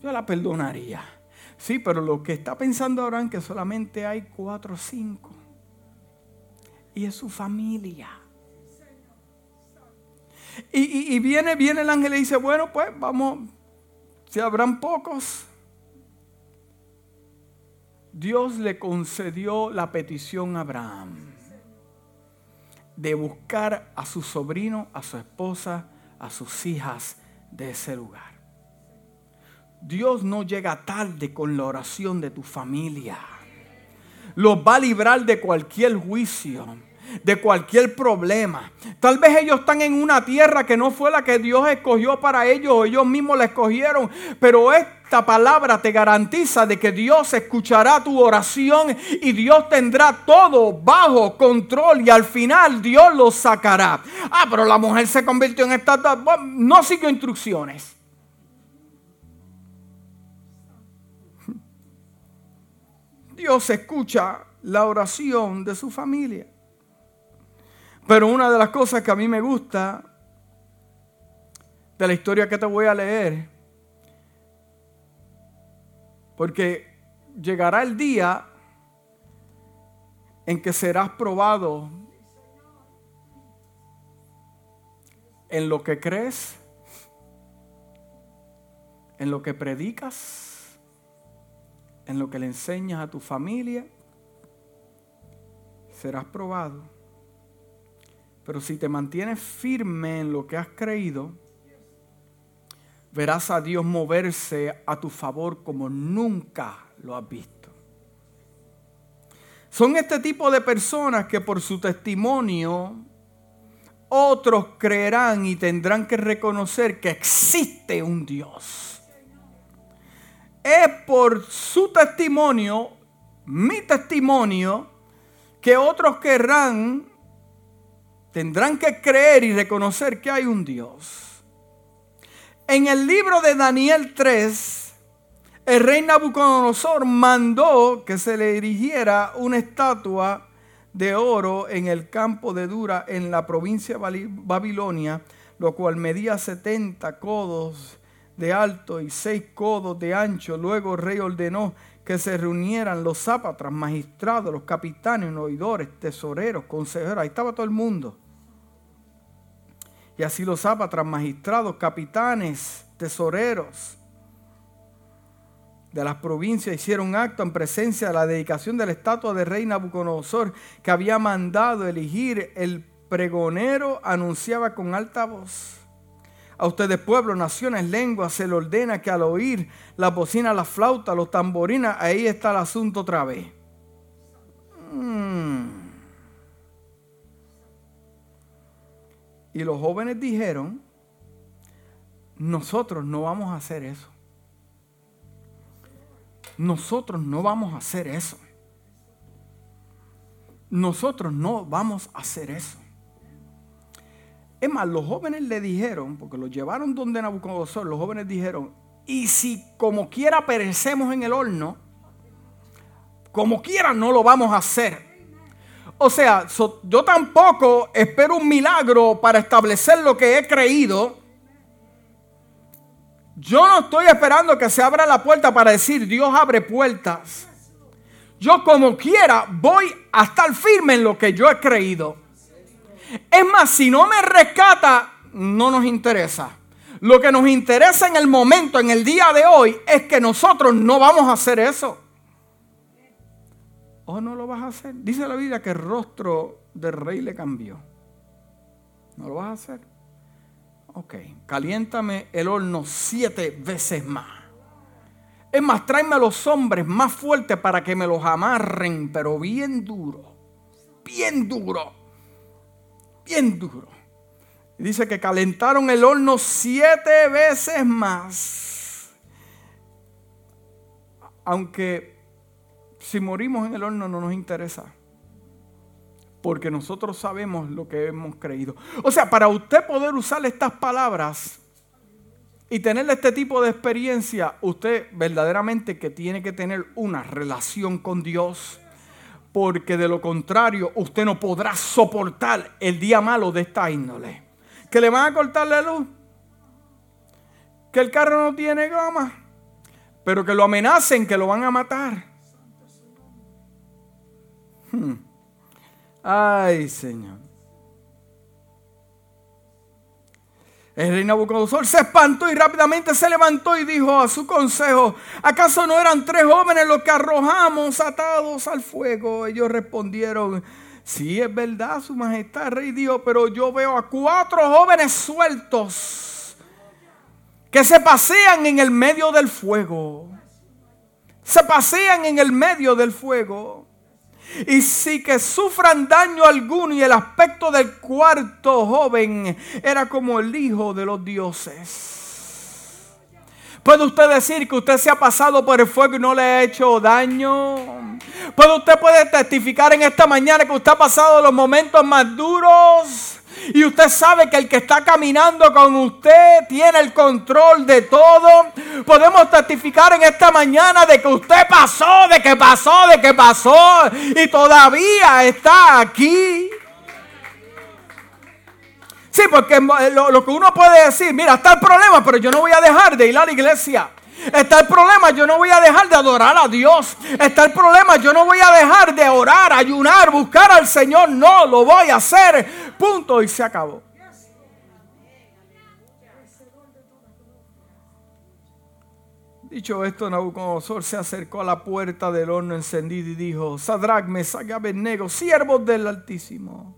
Yo la perdonaría. Sí, pero lo que está pensando Abraham es que solamente hay cuatro o cinco. Y es su familia. Y, y, viene, viene el ángel y dice, bueno, pues vamos, si habrán pocos, Dios le concedió la petición a Abraham de buscar a su sobrino, a su esposa, a sus hijas de ese lugar. Dios no llega tarde con la oración de tu familia. Los va a librar de cualquier juicio de cualquier problema. Tal vez ellos están en una tierra que no fue la que Dios escogió para ellos o ellos mismos la escogieron, pero esta palabra te garantiza de que Dios escuchará tu oración y Dios tendrá todo bajo control y al final Dios lo sacará. Ah, pero la mujer se convirtió en esta... No siguió instrucciones. Dios escucha la oración de su familia. Pero una de las cosas que a mí me gusta de la historia que te voy a leer, porque llegará el día en que serás probado en lo que crees, en lo que predicas, en lo que le enseñas a tu familia, serás probado. Pero si te mantienes firme en lo que has creído, verás a Dios moverse a tu favor como nunca lo has visto. Son este tipo de personas que por su testimonio otros creerán y tendrán que reconocer que existe un Dios. Es por su testimonio, mi testimonio, que otros querrán tendrán que creer y reconocer que hay un Dios. En el libro de Daniel 3, el rey Nabucodonosor mandó que se le erigiera una estatua de oro en el campo de Dura en la provincia de Babilonia, lo cual medía 70 codos de alto y seis codos de ancho. Luego el rey ordenó que se reunieran los zápatras, magistrados, los capitanes, oidores, tesoreros, consejeros. Ahí estaba todo el mundo. Y así los zápatras, magistrados, capitanes, tesoreros de las provincias hicieron acto en presencia de la dedicación de la estatua de rey Nabucodonosor que había mandado elegir el pregonero anunciaba con alta voz. A ustedes pueblos, naciones, lenguas, se le ordena que al oír la bocina, la flauta, los tamborinas, ahí está el asunto otra vez. Y los jóvenes dijeron, nosotros no vamos a hacer eso. Nosotros no vamos a hacer eso. Nosotros no vamos a hacer eso. Es más, los jóvenes le dijeron, porque lo llevaron donde Nabucodonosor, los jóvenes dijeron, y si como quiera perecemos en el horno, como quiera no lo vamos a hacer. O sea, yo tampoco espero un milagro para establecer lo que he creído. Yo no estoy esperando que se abra la puerta para decir Dios abre puertas. Yo como quiera voy a estar firme en lo que yo he creído. Es más, si no me rescata, no nos interesa. Lo que nos interesa en el momento, en el día de hoy, es que nosotros no vamos a hacer eso. ¿O no lo vas a hacer? Dice la Biblia que el rostro del rey le cambió. ¿No lo vas a hacer? Ok, caliéntame el horno siete veces más. Es más, tráeme a los hombres más fuertes para que me los amarren, pero bien duro. Bien duro bien duro. Dice que calentaron el horno siete veces más. Aunque si morimos en el horno no nos interesa. Porque nosotros sabemos lo que hemos creído. O sea, para usted poder usar estas palabras y tener este tipo de experiencia, usted verdaderamente que tiene que tener una relación con Dios porque de lo contrario usted no podrá soportar el día malo de esta índole. Que le van a cortar la luz, que el carro no tiene goma, pero que lo amenacen, que lo van a matar. Hmm. Ay, Señor. El rey Nabucodonosor se espantó y rápidamente se levantó y dijo a su consejo, ¿acaso no eran tres jóvenes los que arrojamos atados al fuego? Ellos respondieron, sí es verdad, su majestad, rey dijo, pero yo veo a cuatro jóvenes sueltos que se pasean en el medio del fuego. Se pasean en el medio del fuego y si que sufran daño alguno y el aspecto del cuarto joven era como el hijo de los dioses. ¿Puede usted decir que usted se ha pasado por el fuego y no le ha hecho daño? ¿Puede usted puede testificar en esta mañana que usted ha pasado los momentos más duros? Y usted sabe que el que está caminando con usted tiene el control de todo. Podemos testificar en esta mañana de que usted pasó, de que pasó, de que pasó. Y todavía está aquí. Sí, porque lo, lo que uno puede decir, mira, está el problema, pero yo no voy a dejar de ir a la iglesia. Está el problema, yo no voy a dejar de adorar a Dios. Está el problema, yo no voy a dejar de orar, ayunar, buscar al Señor. No, lo voy a hacer. Punto. Y se acabó. Dicho esto, Nabucodonosor se acercó a la puerta del horno encendido y dijo, Sadrach, Mesach Abednego, siervos del Altísimo,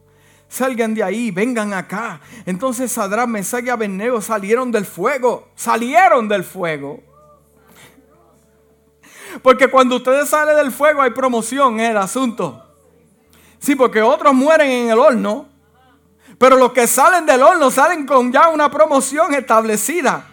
salgan de ahí, vengan acá. Entonces Sadrach, Mesach y Abednego salieron del fuego, salieron del fuego. Porque cuando ustedes salen del fuego hay promoción en el asunto. Sí, porque otros mueren en el horno. Pero los que salen del horno salen con ya una promoción establecida.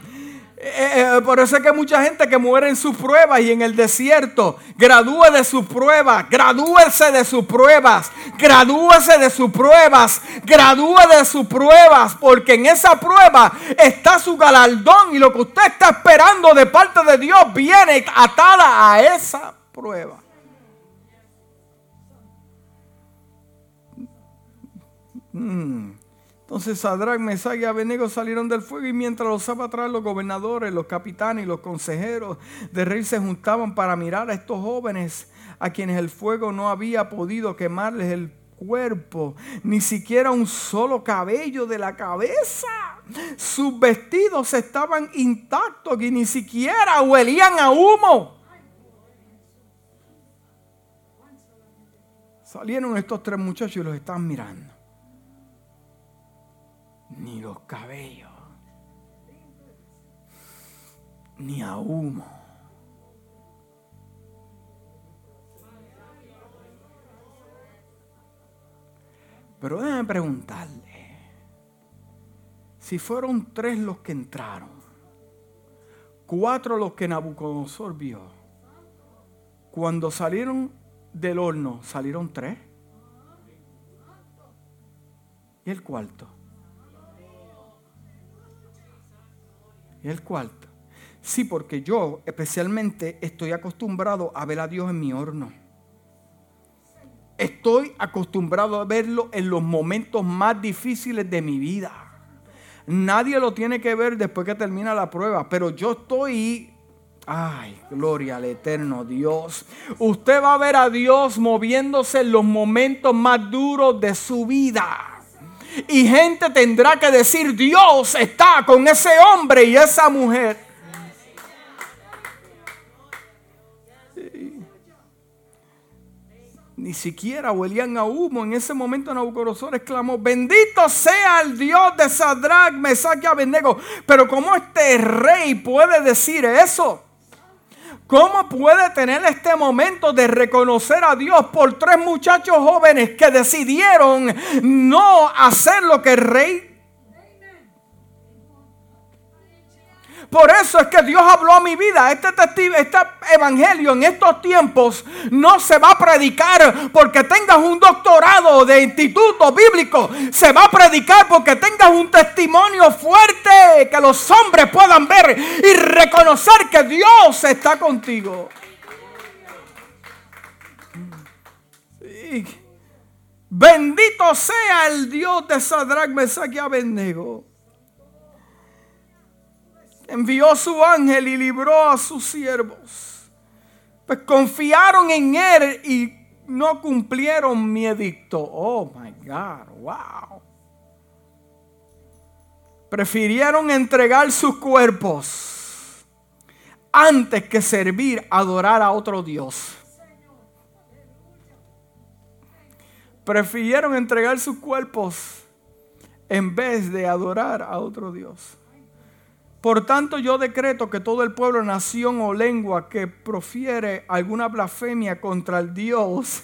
Eh, eh, por eso es que mucha gente que muere en sus pruebas y en el desierto, gradúe de sus pruebas, gradúese de sus pruebas, gradúese de sus pruebas, gradúe de sus pruebas, porque en esa prueba está su galardón y lo que usted está esperando de parte de Dios viene atada a esa prueba. Mm. Entonces Sadrach, Mesach y Abednego salieron del fuego y mientras los atrás los gobernadores, los capitanes y los consejeros de rey se juntaban para mirar a estos jóvenes a quienes el fuego no había podido quemarles el cuerpo, ni siquiera un solo cabello de la cabeza. Sus vestidos estaban intactos y ni siquiera huelían a humo. Salieron estos tres muchachos y los estaban mirando ni los cabellos, ni a humo. Pero déjenme preguntarle, si fueron tres los que entraron, cuatro los que Nabucodonosor vio, cuando salieron del horno, salieron tres. ¿Y el cuarto? El cuarto. Sí, porque yo especialmente estoy acostumbrado a ver a Dios en mi horno. Estoy acostumbrado a verlo en los momentos más difíciles de mi vida. Nadie lo tiene que ver después que termina la prueba, pero yo estoy Ay, gloria al eterno Dios. Usted va a ver a Dios moviéndose en los momentos más duros de su vida. Y gente tendrá que decir, Dios está con ese hombre y esa mujer. Ni siquiera huelían a humo. En ese momento Nabucodonosor exclamó, bendito sea el Dios de Sadrach, Mesach y Abednego. Pero ¿cómo este rey puede decir eso? ¿Cómo puede tener este momento de reconocer a Dios por tres muchachos jóvenes que decidieron no hacer lo que el rey Por eso es que Dios habló a mi vida. Este, testigo, este evangelio en estos tiempos no se va a predicar porque tengas un doctorado de instituto bíblico. Se va a predicar porque tengas un testimonio fuerte que los hombres puedan ver y reconocer que Dios está contigo. Bendito sea el Dios de Sadrach, Mesach y Abednego envió su ángel y libró a sus siervos. Pues confiaron en él y no cumplieron mi edicto. Oh my God, wow. Prefirieron entregar sus cuerpos antes que servir, adorar a otro Dios. Prefirieron entregar sus cuerpos en vez de adorar a otro Dios. Por tanto, yo decreto que todo el pueblo, nación o lengua que profiere alguna blasfemia contra el Dios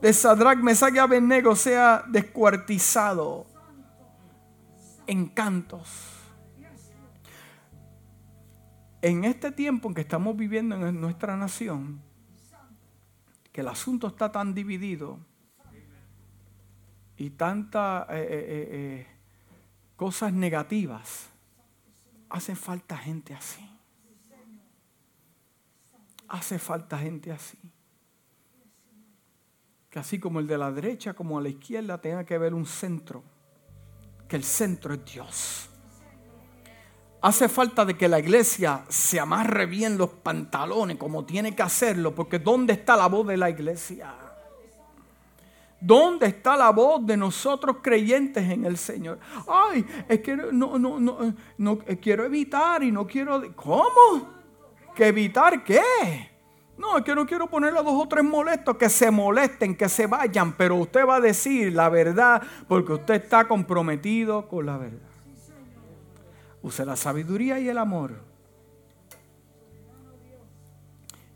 de Sadrach, Mesach y Abednego sea descuartizado en cantos. En este tiempo en que estamos viviendo en nuestra nación, que el asunto está tan dividido y tanta... Eh, eh, eh, cosas negativas, hace falta gente así. Hace falta gente así. Que así como el de la derecha como a la izquierda tenga que haber un centro. Que el centro es Dios. Hace falta de que la iglesia se amarre bien los pantalones como tiene que hacerlo, porque ¿dónde está la voz de la iglesia? ¿Dónde está la voz de nosotros creyentes en el Señor? Ay, es que no, no, no, no eh, quiero evitar y no quiero. ¿Cómo? ¿Que evitar qué? No, es que no quiero ponerle a dos o tres molestos, que se molesten, que se vayan, pero usted va a decir la verdad porque usted está comprometido con la verdad. Use la sabiduría y el amor.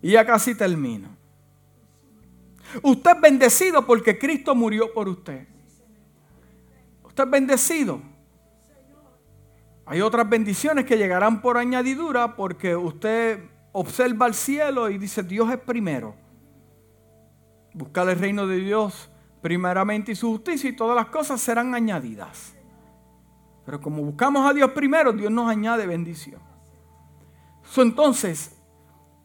Y ya casi termino. Usted es bendecido porque Cristo murió por usted. Usted es bendecido. Hay otras bendiciones que llegarán por añadidura porque usted observa el cielo y dice Dios es primero. Buscar el reino de Dios primeramente y su justicia y todas las cosas serán añadidas. Pero como buscamos a Dios primero, Dios nos añade bendición. entonces,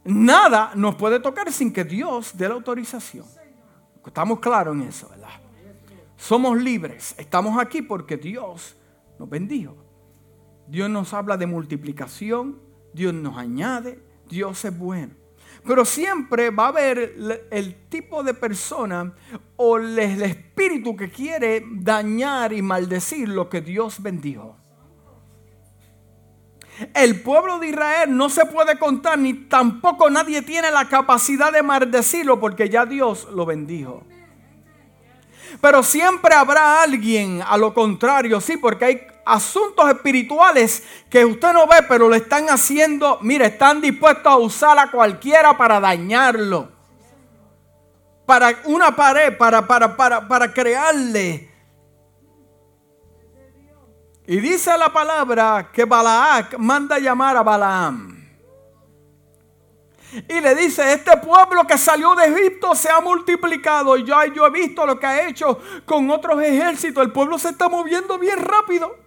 nada nos puede tocar sin que Dios dé la autorización. Estamos claros en eso, ¿verdad? somos libres. Estamos aquí porque Dios nos bendijo. Dios nos habla de multiplicación, Dios nos añade, Dios es bueno. Pero siempre va a haber el tipo de persona o el espíritu que quiere dañar y maldecir lo que Dios bendijo. El pueblo de Israel no se puede contar ni tampoco nadie tiene la capacidad de maldecirlo porque ya Dios lo bendijo. Pero siempre habrá alguien a lo contrario, sí, porque hay asuntos espirituales que usted no ve, pero lo están haciendo, mire, están dispuestos a usar a cualquiera para dañarlo. Para una pared, para, para, para, para crearle. Y dice la palabra que Balaak manda llamar a Balaam. Y le dice, este pueblo que salió de Egipto se ha multiplicado. Y yo, yo he visto lo que ha hecho con otros ejércitos. El pueblo se está moviendo bien rápido.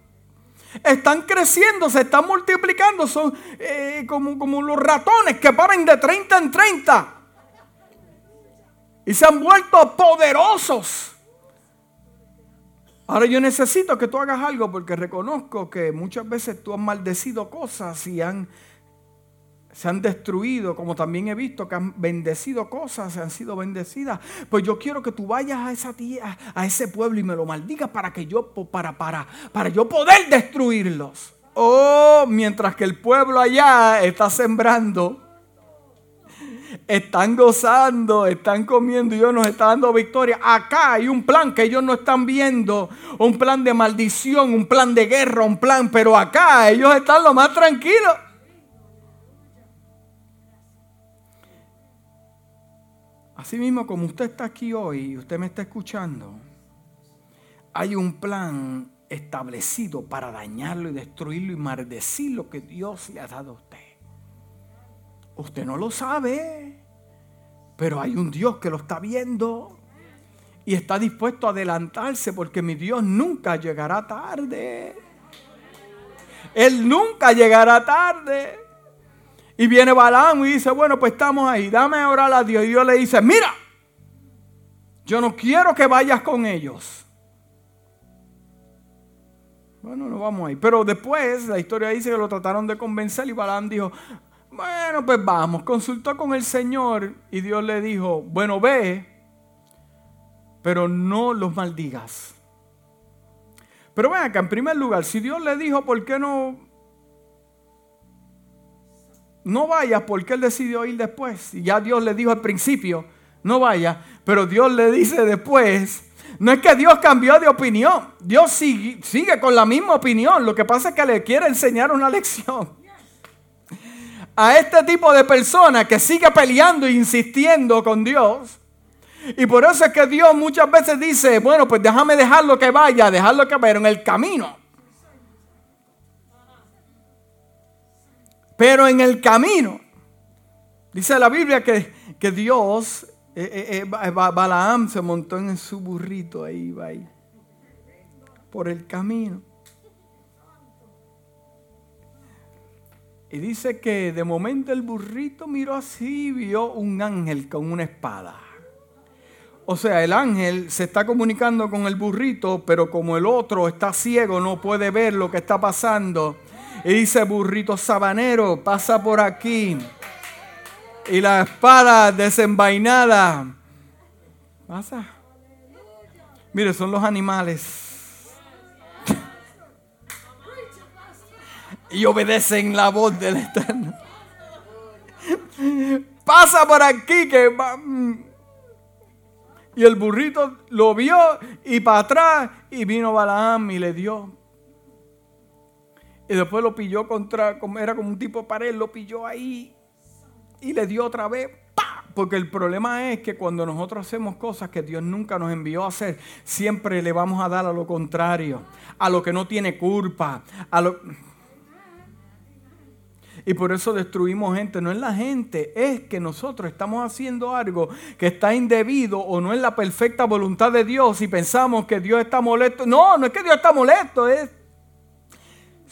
Están creciendo, se están multiplicando. Son eh, como, como los ratones que paran de 30 en 30. Y se han vuelto poderosos. Ahora yo necesito que tú hagas algo porque reconozco que muchas veces tú has maldecido cosas y han se han destruido, como también he visto que han bendecido cosas, se han sido bendecidas. Pues yo quiero que tú vayas a esa tía, a ese pueblo y me lo maldigas para que yo para para para yo poder destruirlos. Oh, mientras que el pueblo allá está sembrando, están gozando, están comiendo y Dios nos está dando victoria. Acá hay un plan que ellos no están viendo, un plan de maldición, un plan de guerra, un plan, pero acá ellos están lo más tranquilos. Así mismo como usted está aquí hoy y usted me está escuchando, hay un plan establecido para dañarlo y destruirlo y maldecir lo que Dios le ha dado a usted. Usted no lo sabe, pero hay un Dios que lo está viendo y está dispuesto a adelantarse porque mi Dios nunca llegará tarde. Él nunca llegará tarde. Y viene Balaam y dice, bueno, pues estamos ahí, dame a orar a Dios. Y Dios le dice, mira, yo no quiero que vayas con ellos. Bueno, no vamos ahí. Pero después la historia dice que lo trataron de convencer y Balaam dijo, bueno, pues vamos. Consultó con el Señor y Dios le dijo, bueno, ve, pero no los maldigas. Pero ven acá, en primer lugar, si Dios le dijo, ¿por qué no no vayas porque él decidió ir después. Y ya Dios le dijo al principio, no vaya, pero Dios le dice después, no es que Dios cambió de opinión, Dios sigue, sigue con la misma opinión, lo que pasa es que le quiere enseñar una *laughs* lección. A este tipo de persona que sigue peleando e insistiendo con Dios. Y por eso es que Dios muchas veces dice, bueno, pues déjame dejarlo que vaya, dejarlo que vaya en el camino. Pero en el camino, dice la Biblia que, que Dios, eh, eh, eh, Balaam se montó en su burrito ahí, va ahí, por el camino. Y dice que de momento el burrito miró así y vio un ángel con una espada. O sea, el ángel se está comunicando con el burrito, pero como el otro está ciego, no puede ver lo que está pasando. Y dice, burrito sabanero, pasa por aquí. Y la espada desenvainada. Pasa. Mire, son los animales. Y obedecen la voz del Eterno. Pasa por aquí que va. Mm. Y el burrito lo vio y para atrás y vino Balaam y le dio y después lo pilló contra, era como un tipo de pared, lo pilló ahí y le dio otra vez. Porque el problema es que cuando nosotros hacemos cosas que Dios nunca nos envió a hacer, siempre le vamos a dar a lo contrario, a lo que no tiene culpa, a lo... Y por eso destruimos gente. No es la gente, es que nosotros estamos haciendo algo que está indebido o no es la perfecta voluntad de Dios y pensamos que Dios está molesto. No, no es que Dios está molesto, es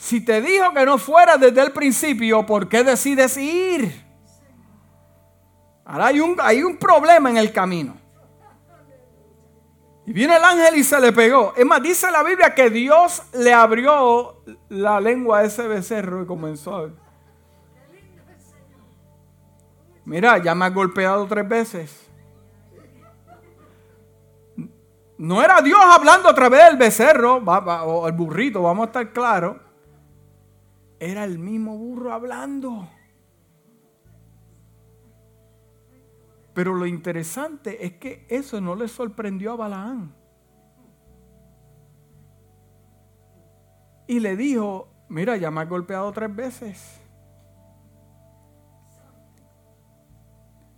si te dijo que no fuera desde el principio, ¿por qué decides ir? Ahora hay un, hay un problema en el camino. Y viene el ángel y se le pegó. Es más, dice la Biblia que Dios le abrió la lengua a ese becerro y comenzó a... Mira, ya me ha golpeado tres veces. No era Dios hablando a través del becerro o el burrito, vamos a estar claros. Era el mismo burro hablando. Pero lo interesante es que eso no le sorprendió a Balaán. Y le dijo, mira, ya me has golpeado tres veces.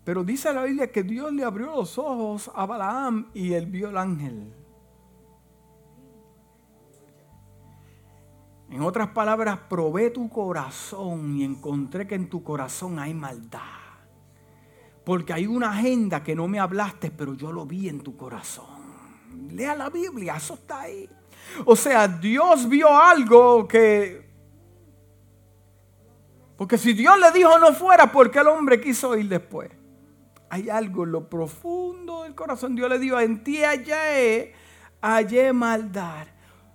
Pero dice la Biblia que Dios le abrió los ojos a Balaam y él vio el ángel. En otras palabras, probé tu corazón y encontré que en tu corazón hay maldad. Porque hay una agenda que no me hablaste, pero yo lo vi en tu corazón. Lea la Biblia, eso está ahí. O sea, Dios vio algo que... Porque si Dios le dijo no fuera, ¿por qué el hombre quiso ir después? Hay algo en lo profundo del corazón. Dios le dijo, en ti hallé, hallé maldad.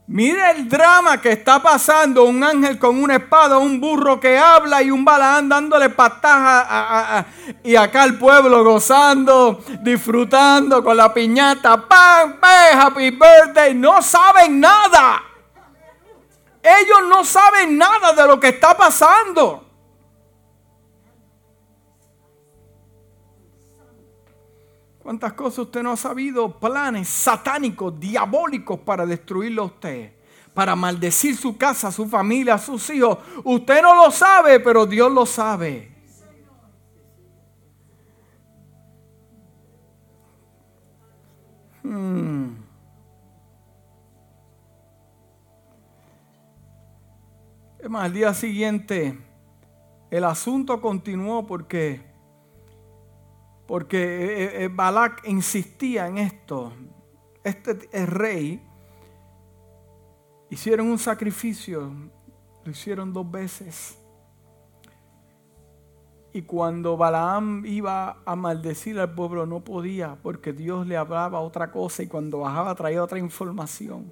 Mire el drama que está pasando. Un ángel con una espada, un burro que habla y un balaán dándole pataja. y acá el pueblo gozando, disfrutando con la piñata. ¡Pam! ¡Pam! ¡Happy birthday! No saben nada. Ellos no saben nada de lo que está pasando. ¿Cuántas cosas usted no ha sabido? Planes satánicos, diabólicos para destruirlo a usted. Para maldecir su casa, su familia, sus hijos. Usted no lo sabe, pero Dios lo sabe. Hmm. Es más, al día siguiente el asunto continuó porque porque eh, eh, Balak insistía en esto. Este rey hicieron un sacrificio, lo hicieron dos veces. Y cuando Balaam iba a maldecir al pueblo no podía porque Dios le hablaba otra cosa y cuando bajaba traía otra información.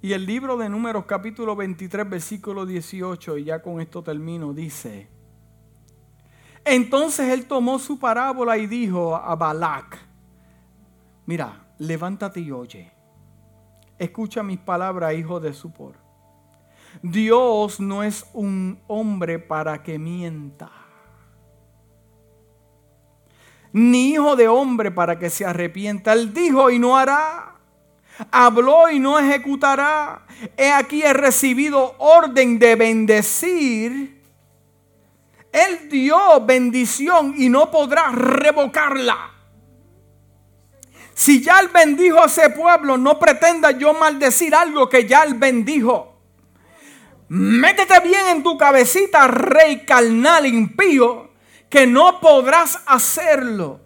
Y el libro de Números capítulo 23 versículo 18, y ya con esto termino, dice, entonces él tomó su parábola y dijo a Balac, mira, levántate y oye. Escucha mis palabras, hijo de Supor. Dios no es un hombre para que mienta, ni hijo de hombre para que se arrepienta. Él dijo y no hará, habló y no ejecutará. He aquí he recibido orden de bendecir él dio bendición y no podrá revocarla. Si ya Él bendijo a ese pueblo, no pretenda yo maldecir algo que ya Él bendijo. Métete bien en tu cabecita, rey carnal impío, que no podrás hacerlo.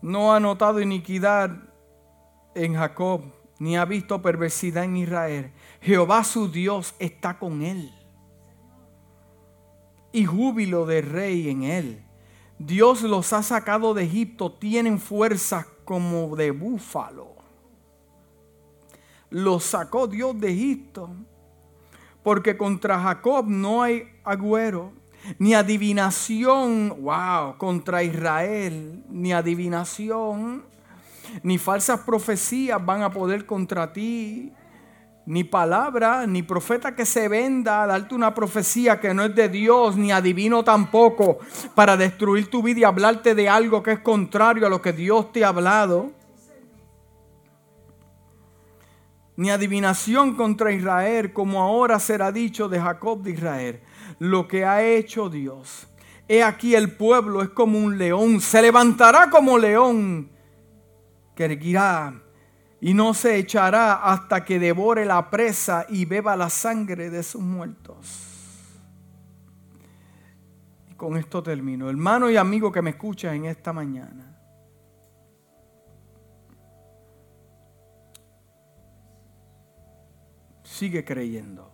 No ha notado iniquidad en Jacob ni ha visto perversidad en Israel. Jehová su Dios está con él. Y júbilo de rey en él. Dios los ha sacado de Egipto, tienen fuerzas como de búfalo. Los sacó Dios de Egipto, porque contra Jacob no hay agüero, ni adivinación, wow, contra Israel, ni adivinación ni falsas profecías van a poder contra ti, ni palabra, ni profeta que se venda a darte una profecía que no es de Dios, ni adivino tampoco, para destruir tu vida y hablarte de algo que es contrario a lo que Dios te ha hablado. Ni adivinación contra Israel, como ahora será dicho de Jacob de Israel, lo que ha hecho Dios. He aquí el pueblo es como un león, se levantará como león que erguirá y no se echará hasta que devore la presa y beba la sangre de sus muertos. Y con esto termino. Hermano y amigo que me escucha en esta mañana. Sigue creyendo.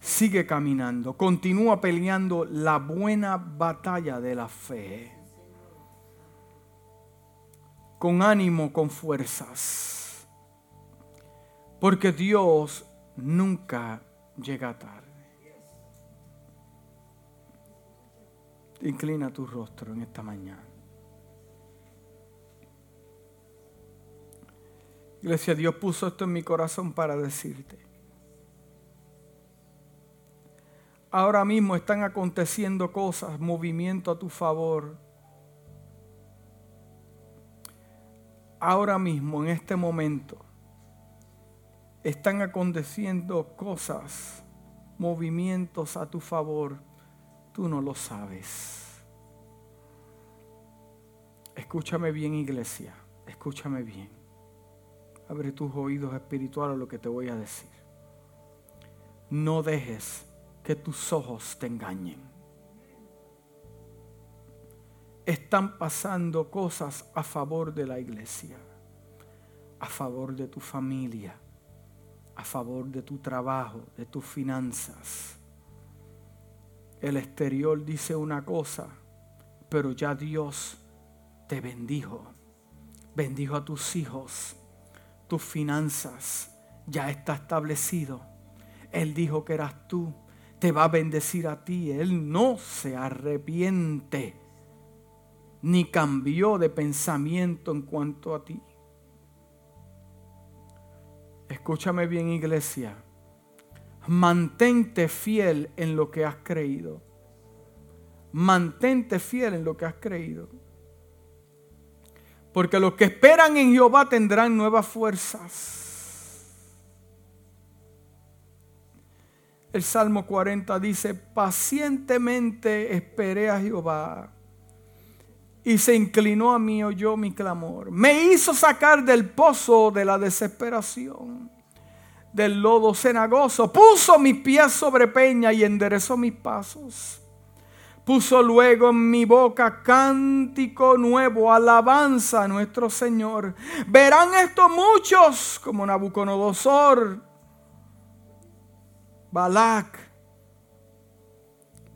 Sigue caminando, continúa peleando la buena batalla de la fe. Con ánimo, con fuerzas. Porque Dios nunca llega tarde. Inclina tu rostro en esta mañana. Iglesia, Dios puso esto en mi corazón para decirte. Ahora mismo están aconteciendo cosas, movimiento a tu favor. Ahora mismo, en este momento, están aconteciendo cosas, movimientos a tu favor. Tú no lo sabes. Escúchame bien, iglesia. Escúchame bien. Abre tus oídos espirituales a lo que te voy a decir. No dejes que tus ojos te engañen. Están pasando cosas a favor de la iglesia, a favor de tu familia, a favor de tu trabajo, de tus finanzas. El exterior dice una cosa, pero ya Dios te bendijo. Bendijo a tus hijos tus finanzas ya está establecido. Él dijo que eras tú. Te va a bendecir a ti. Él no se arrepiente ni cambió de pensamiento en cuanto a ti. Escúchame bien iglesia. Mantente fiel en lo que has creído. Mantente fiel en lo que has creído. Porque los que esperan en Jehová tendrán nuevas fuerzas. El Salmo 40 dice, pacientemente esperé a Jehová y se inclinó a mí, oyó mi clamor. Me hizo sacar del pozo de la desesperación, del lodo cenagoso. Puso mis pies sobre peña y enderezó mis pasos Puso luego en mi boca cántico nuevo, alabanza a nuestro Señor. Verán esto muchos como Nabucodonosor, Balac,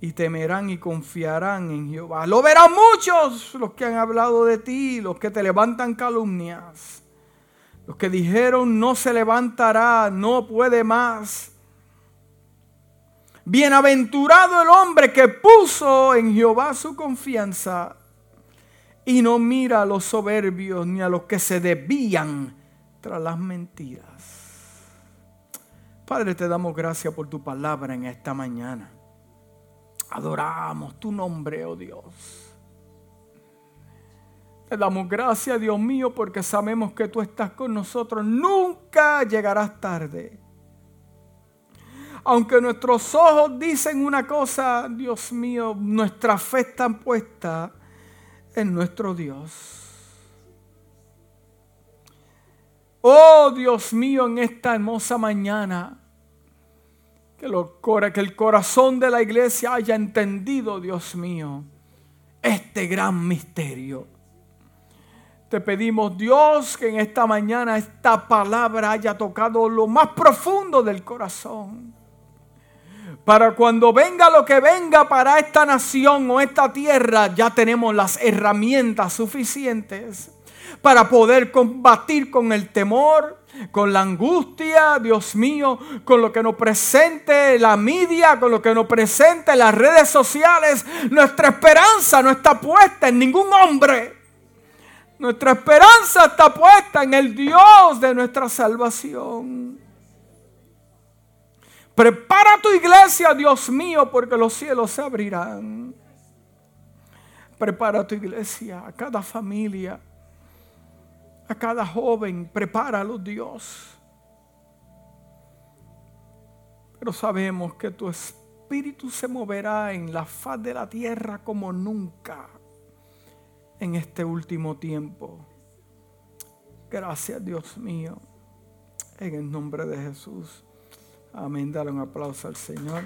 y temerán y confiarán en Jehová. Lo verán muchos los que han hablado de ti, los que te levantan calumnias, los que dijeron no se levantará, no puede más. Bienaventurado el hombre que puso en Jehová su confianza y no mira a los soberbios ni a los que se desvían tras las mentiras. Padre, te damos gracias por tu palabra en esta mañana. Adoramos tu nombre, oh Dios. Te damos gracias, Dios mío, porque sabemos que tú estás con nosotros. Nunca llegarás tarde aunque nuestros ojos dicen una cosa, Dios mío, nuestra fe está puesta en nuestro Dios. Oh Dios mío, en esta hermosa mañana, que, que el corazón de la iglesia haya entendido, Dios mío, este gran misterio. Te pedimos, Dios, que en esta mañana esta palabra haya tocado lo más profundo del corazón para cuando venga lo que venga para esta nación o esta tierra, ya tenemos las herramientas suficientes para poder combatir con el temor, con la angustia, Dios mío, con lo que nos presente la media, con lo que nos presente las redes sociales. Nuestra esperanza no está puesta en ningún hombre. Nuestra esperanza está puesta en el Dios de nuestra salvación. Prepara tu iglesia, Dios mío, porque los cielos se abrirán. Prepara tu iglesia, a cada familia, a cada joven, prepáralo, Dios. Pero sabemos que tu espíritu se moverá en la faz de la tierra como nunca en este último tiempo. Gracias, Dios mío, en el nombre de Jesús. Amén. Dale un aplauso al Señor.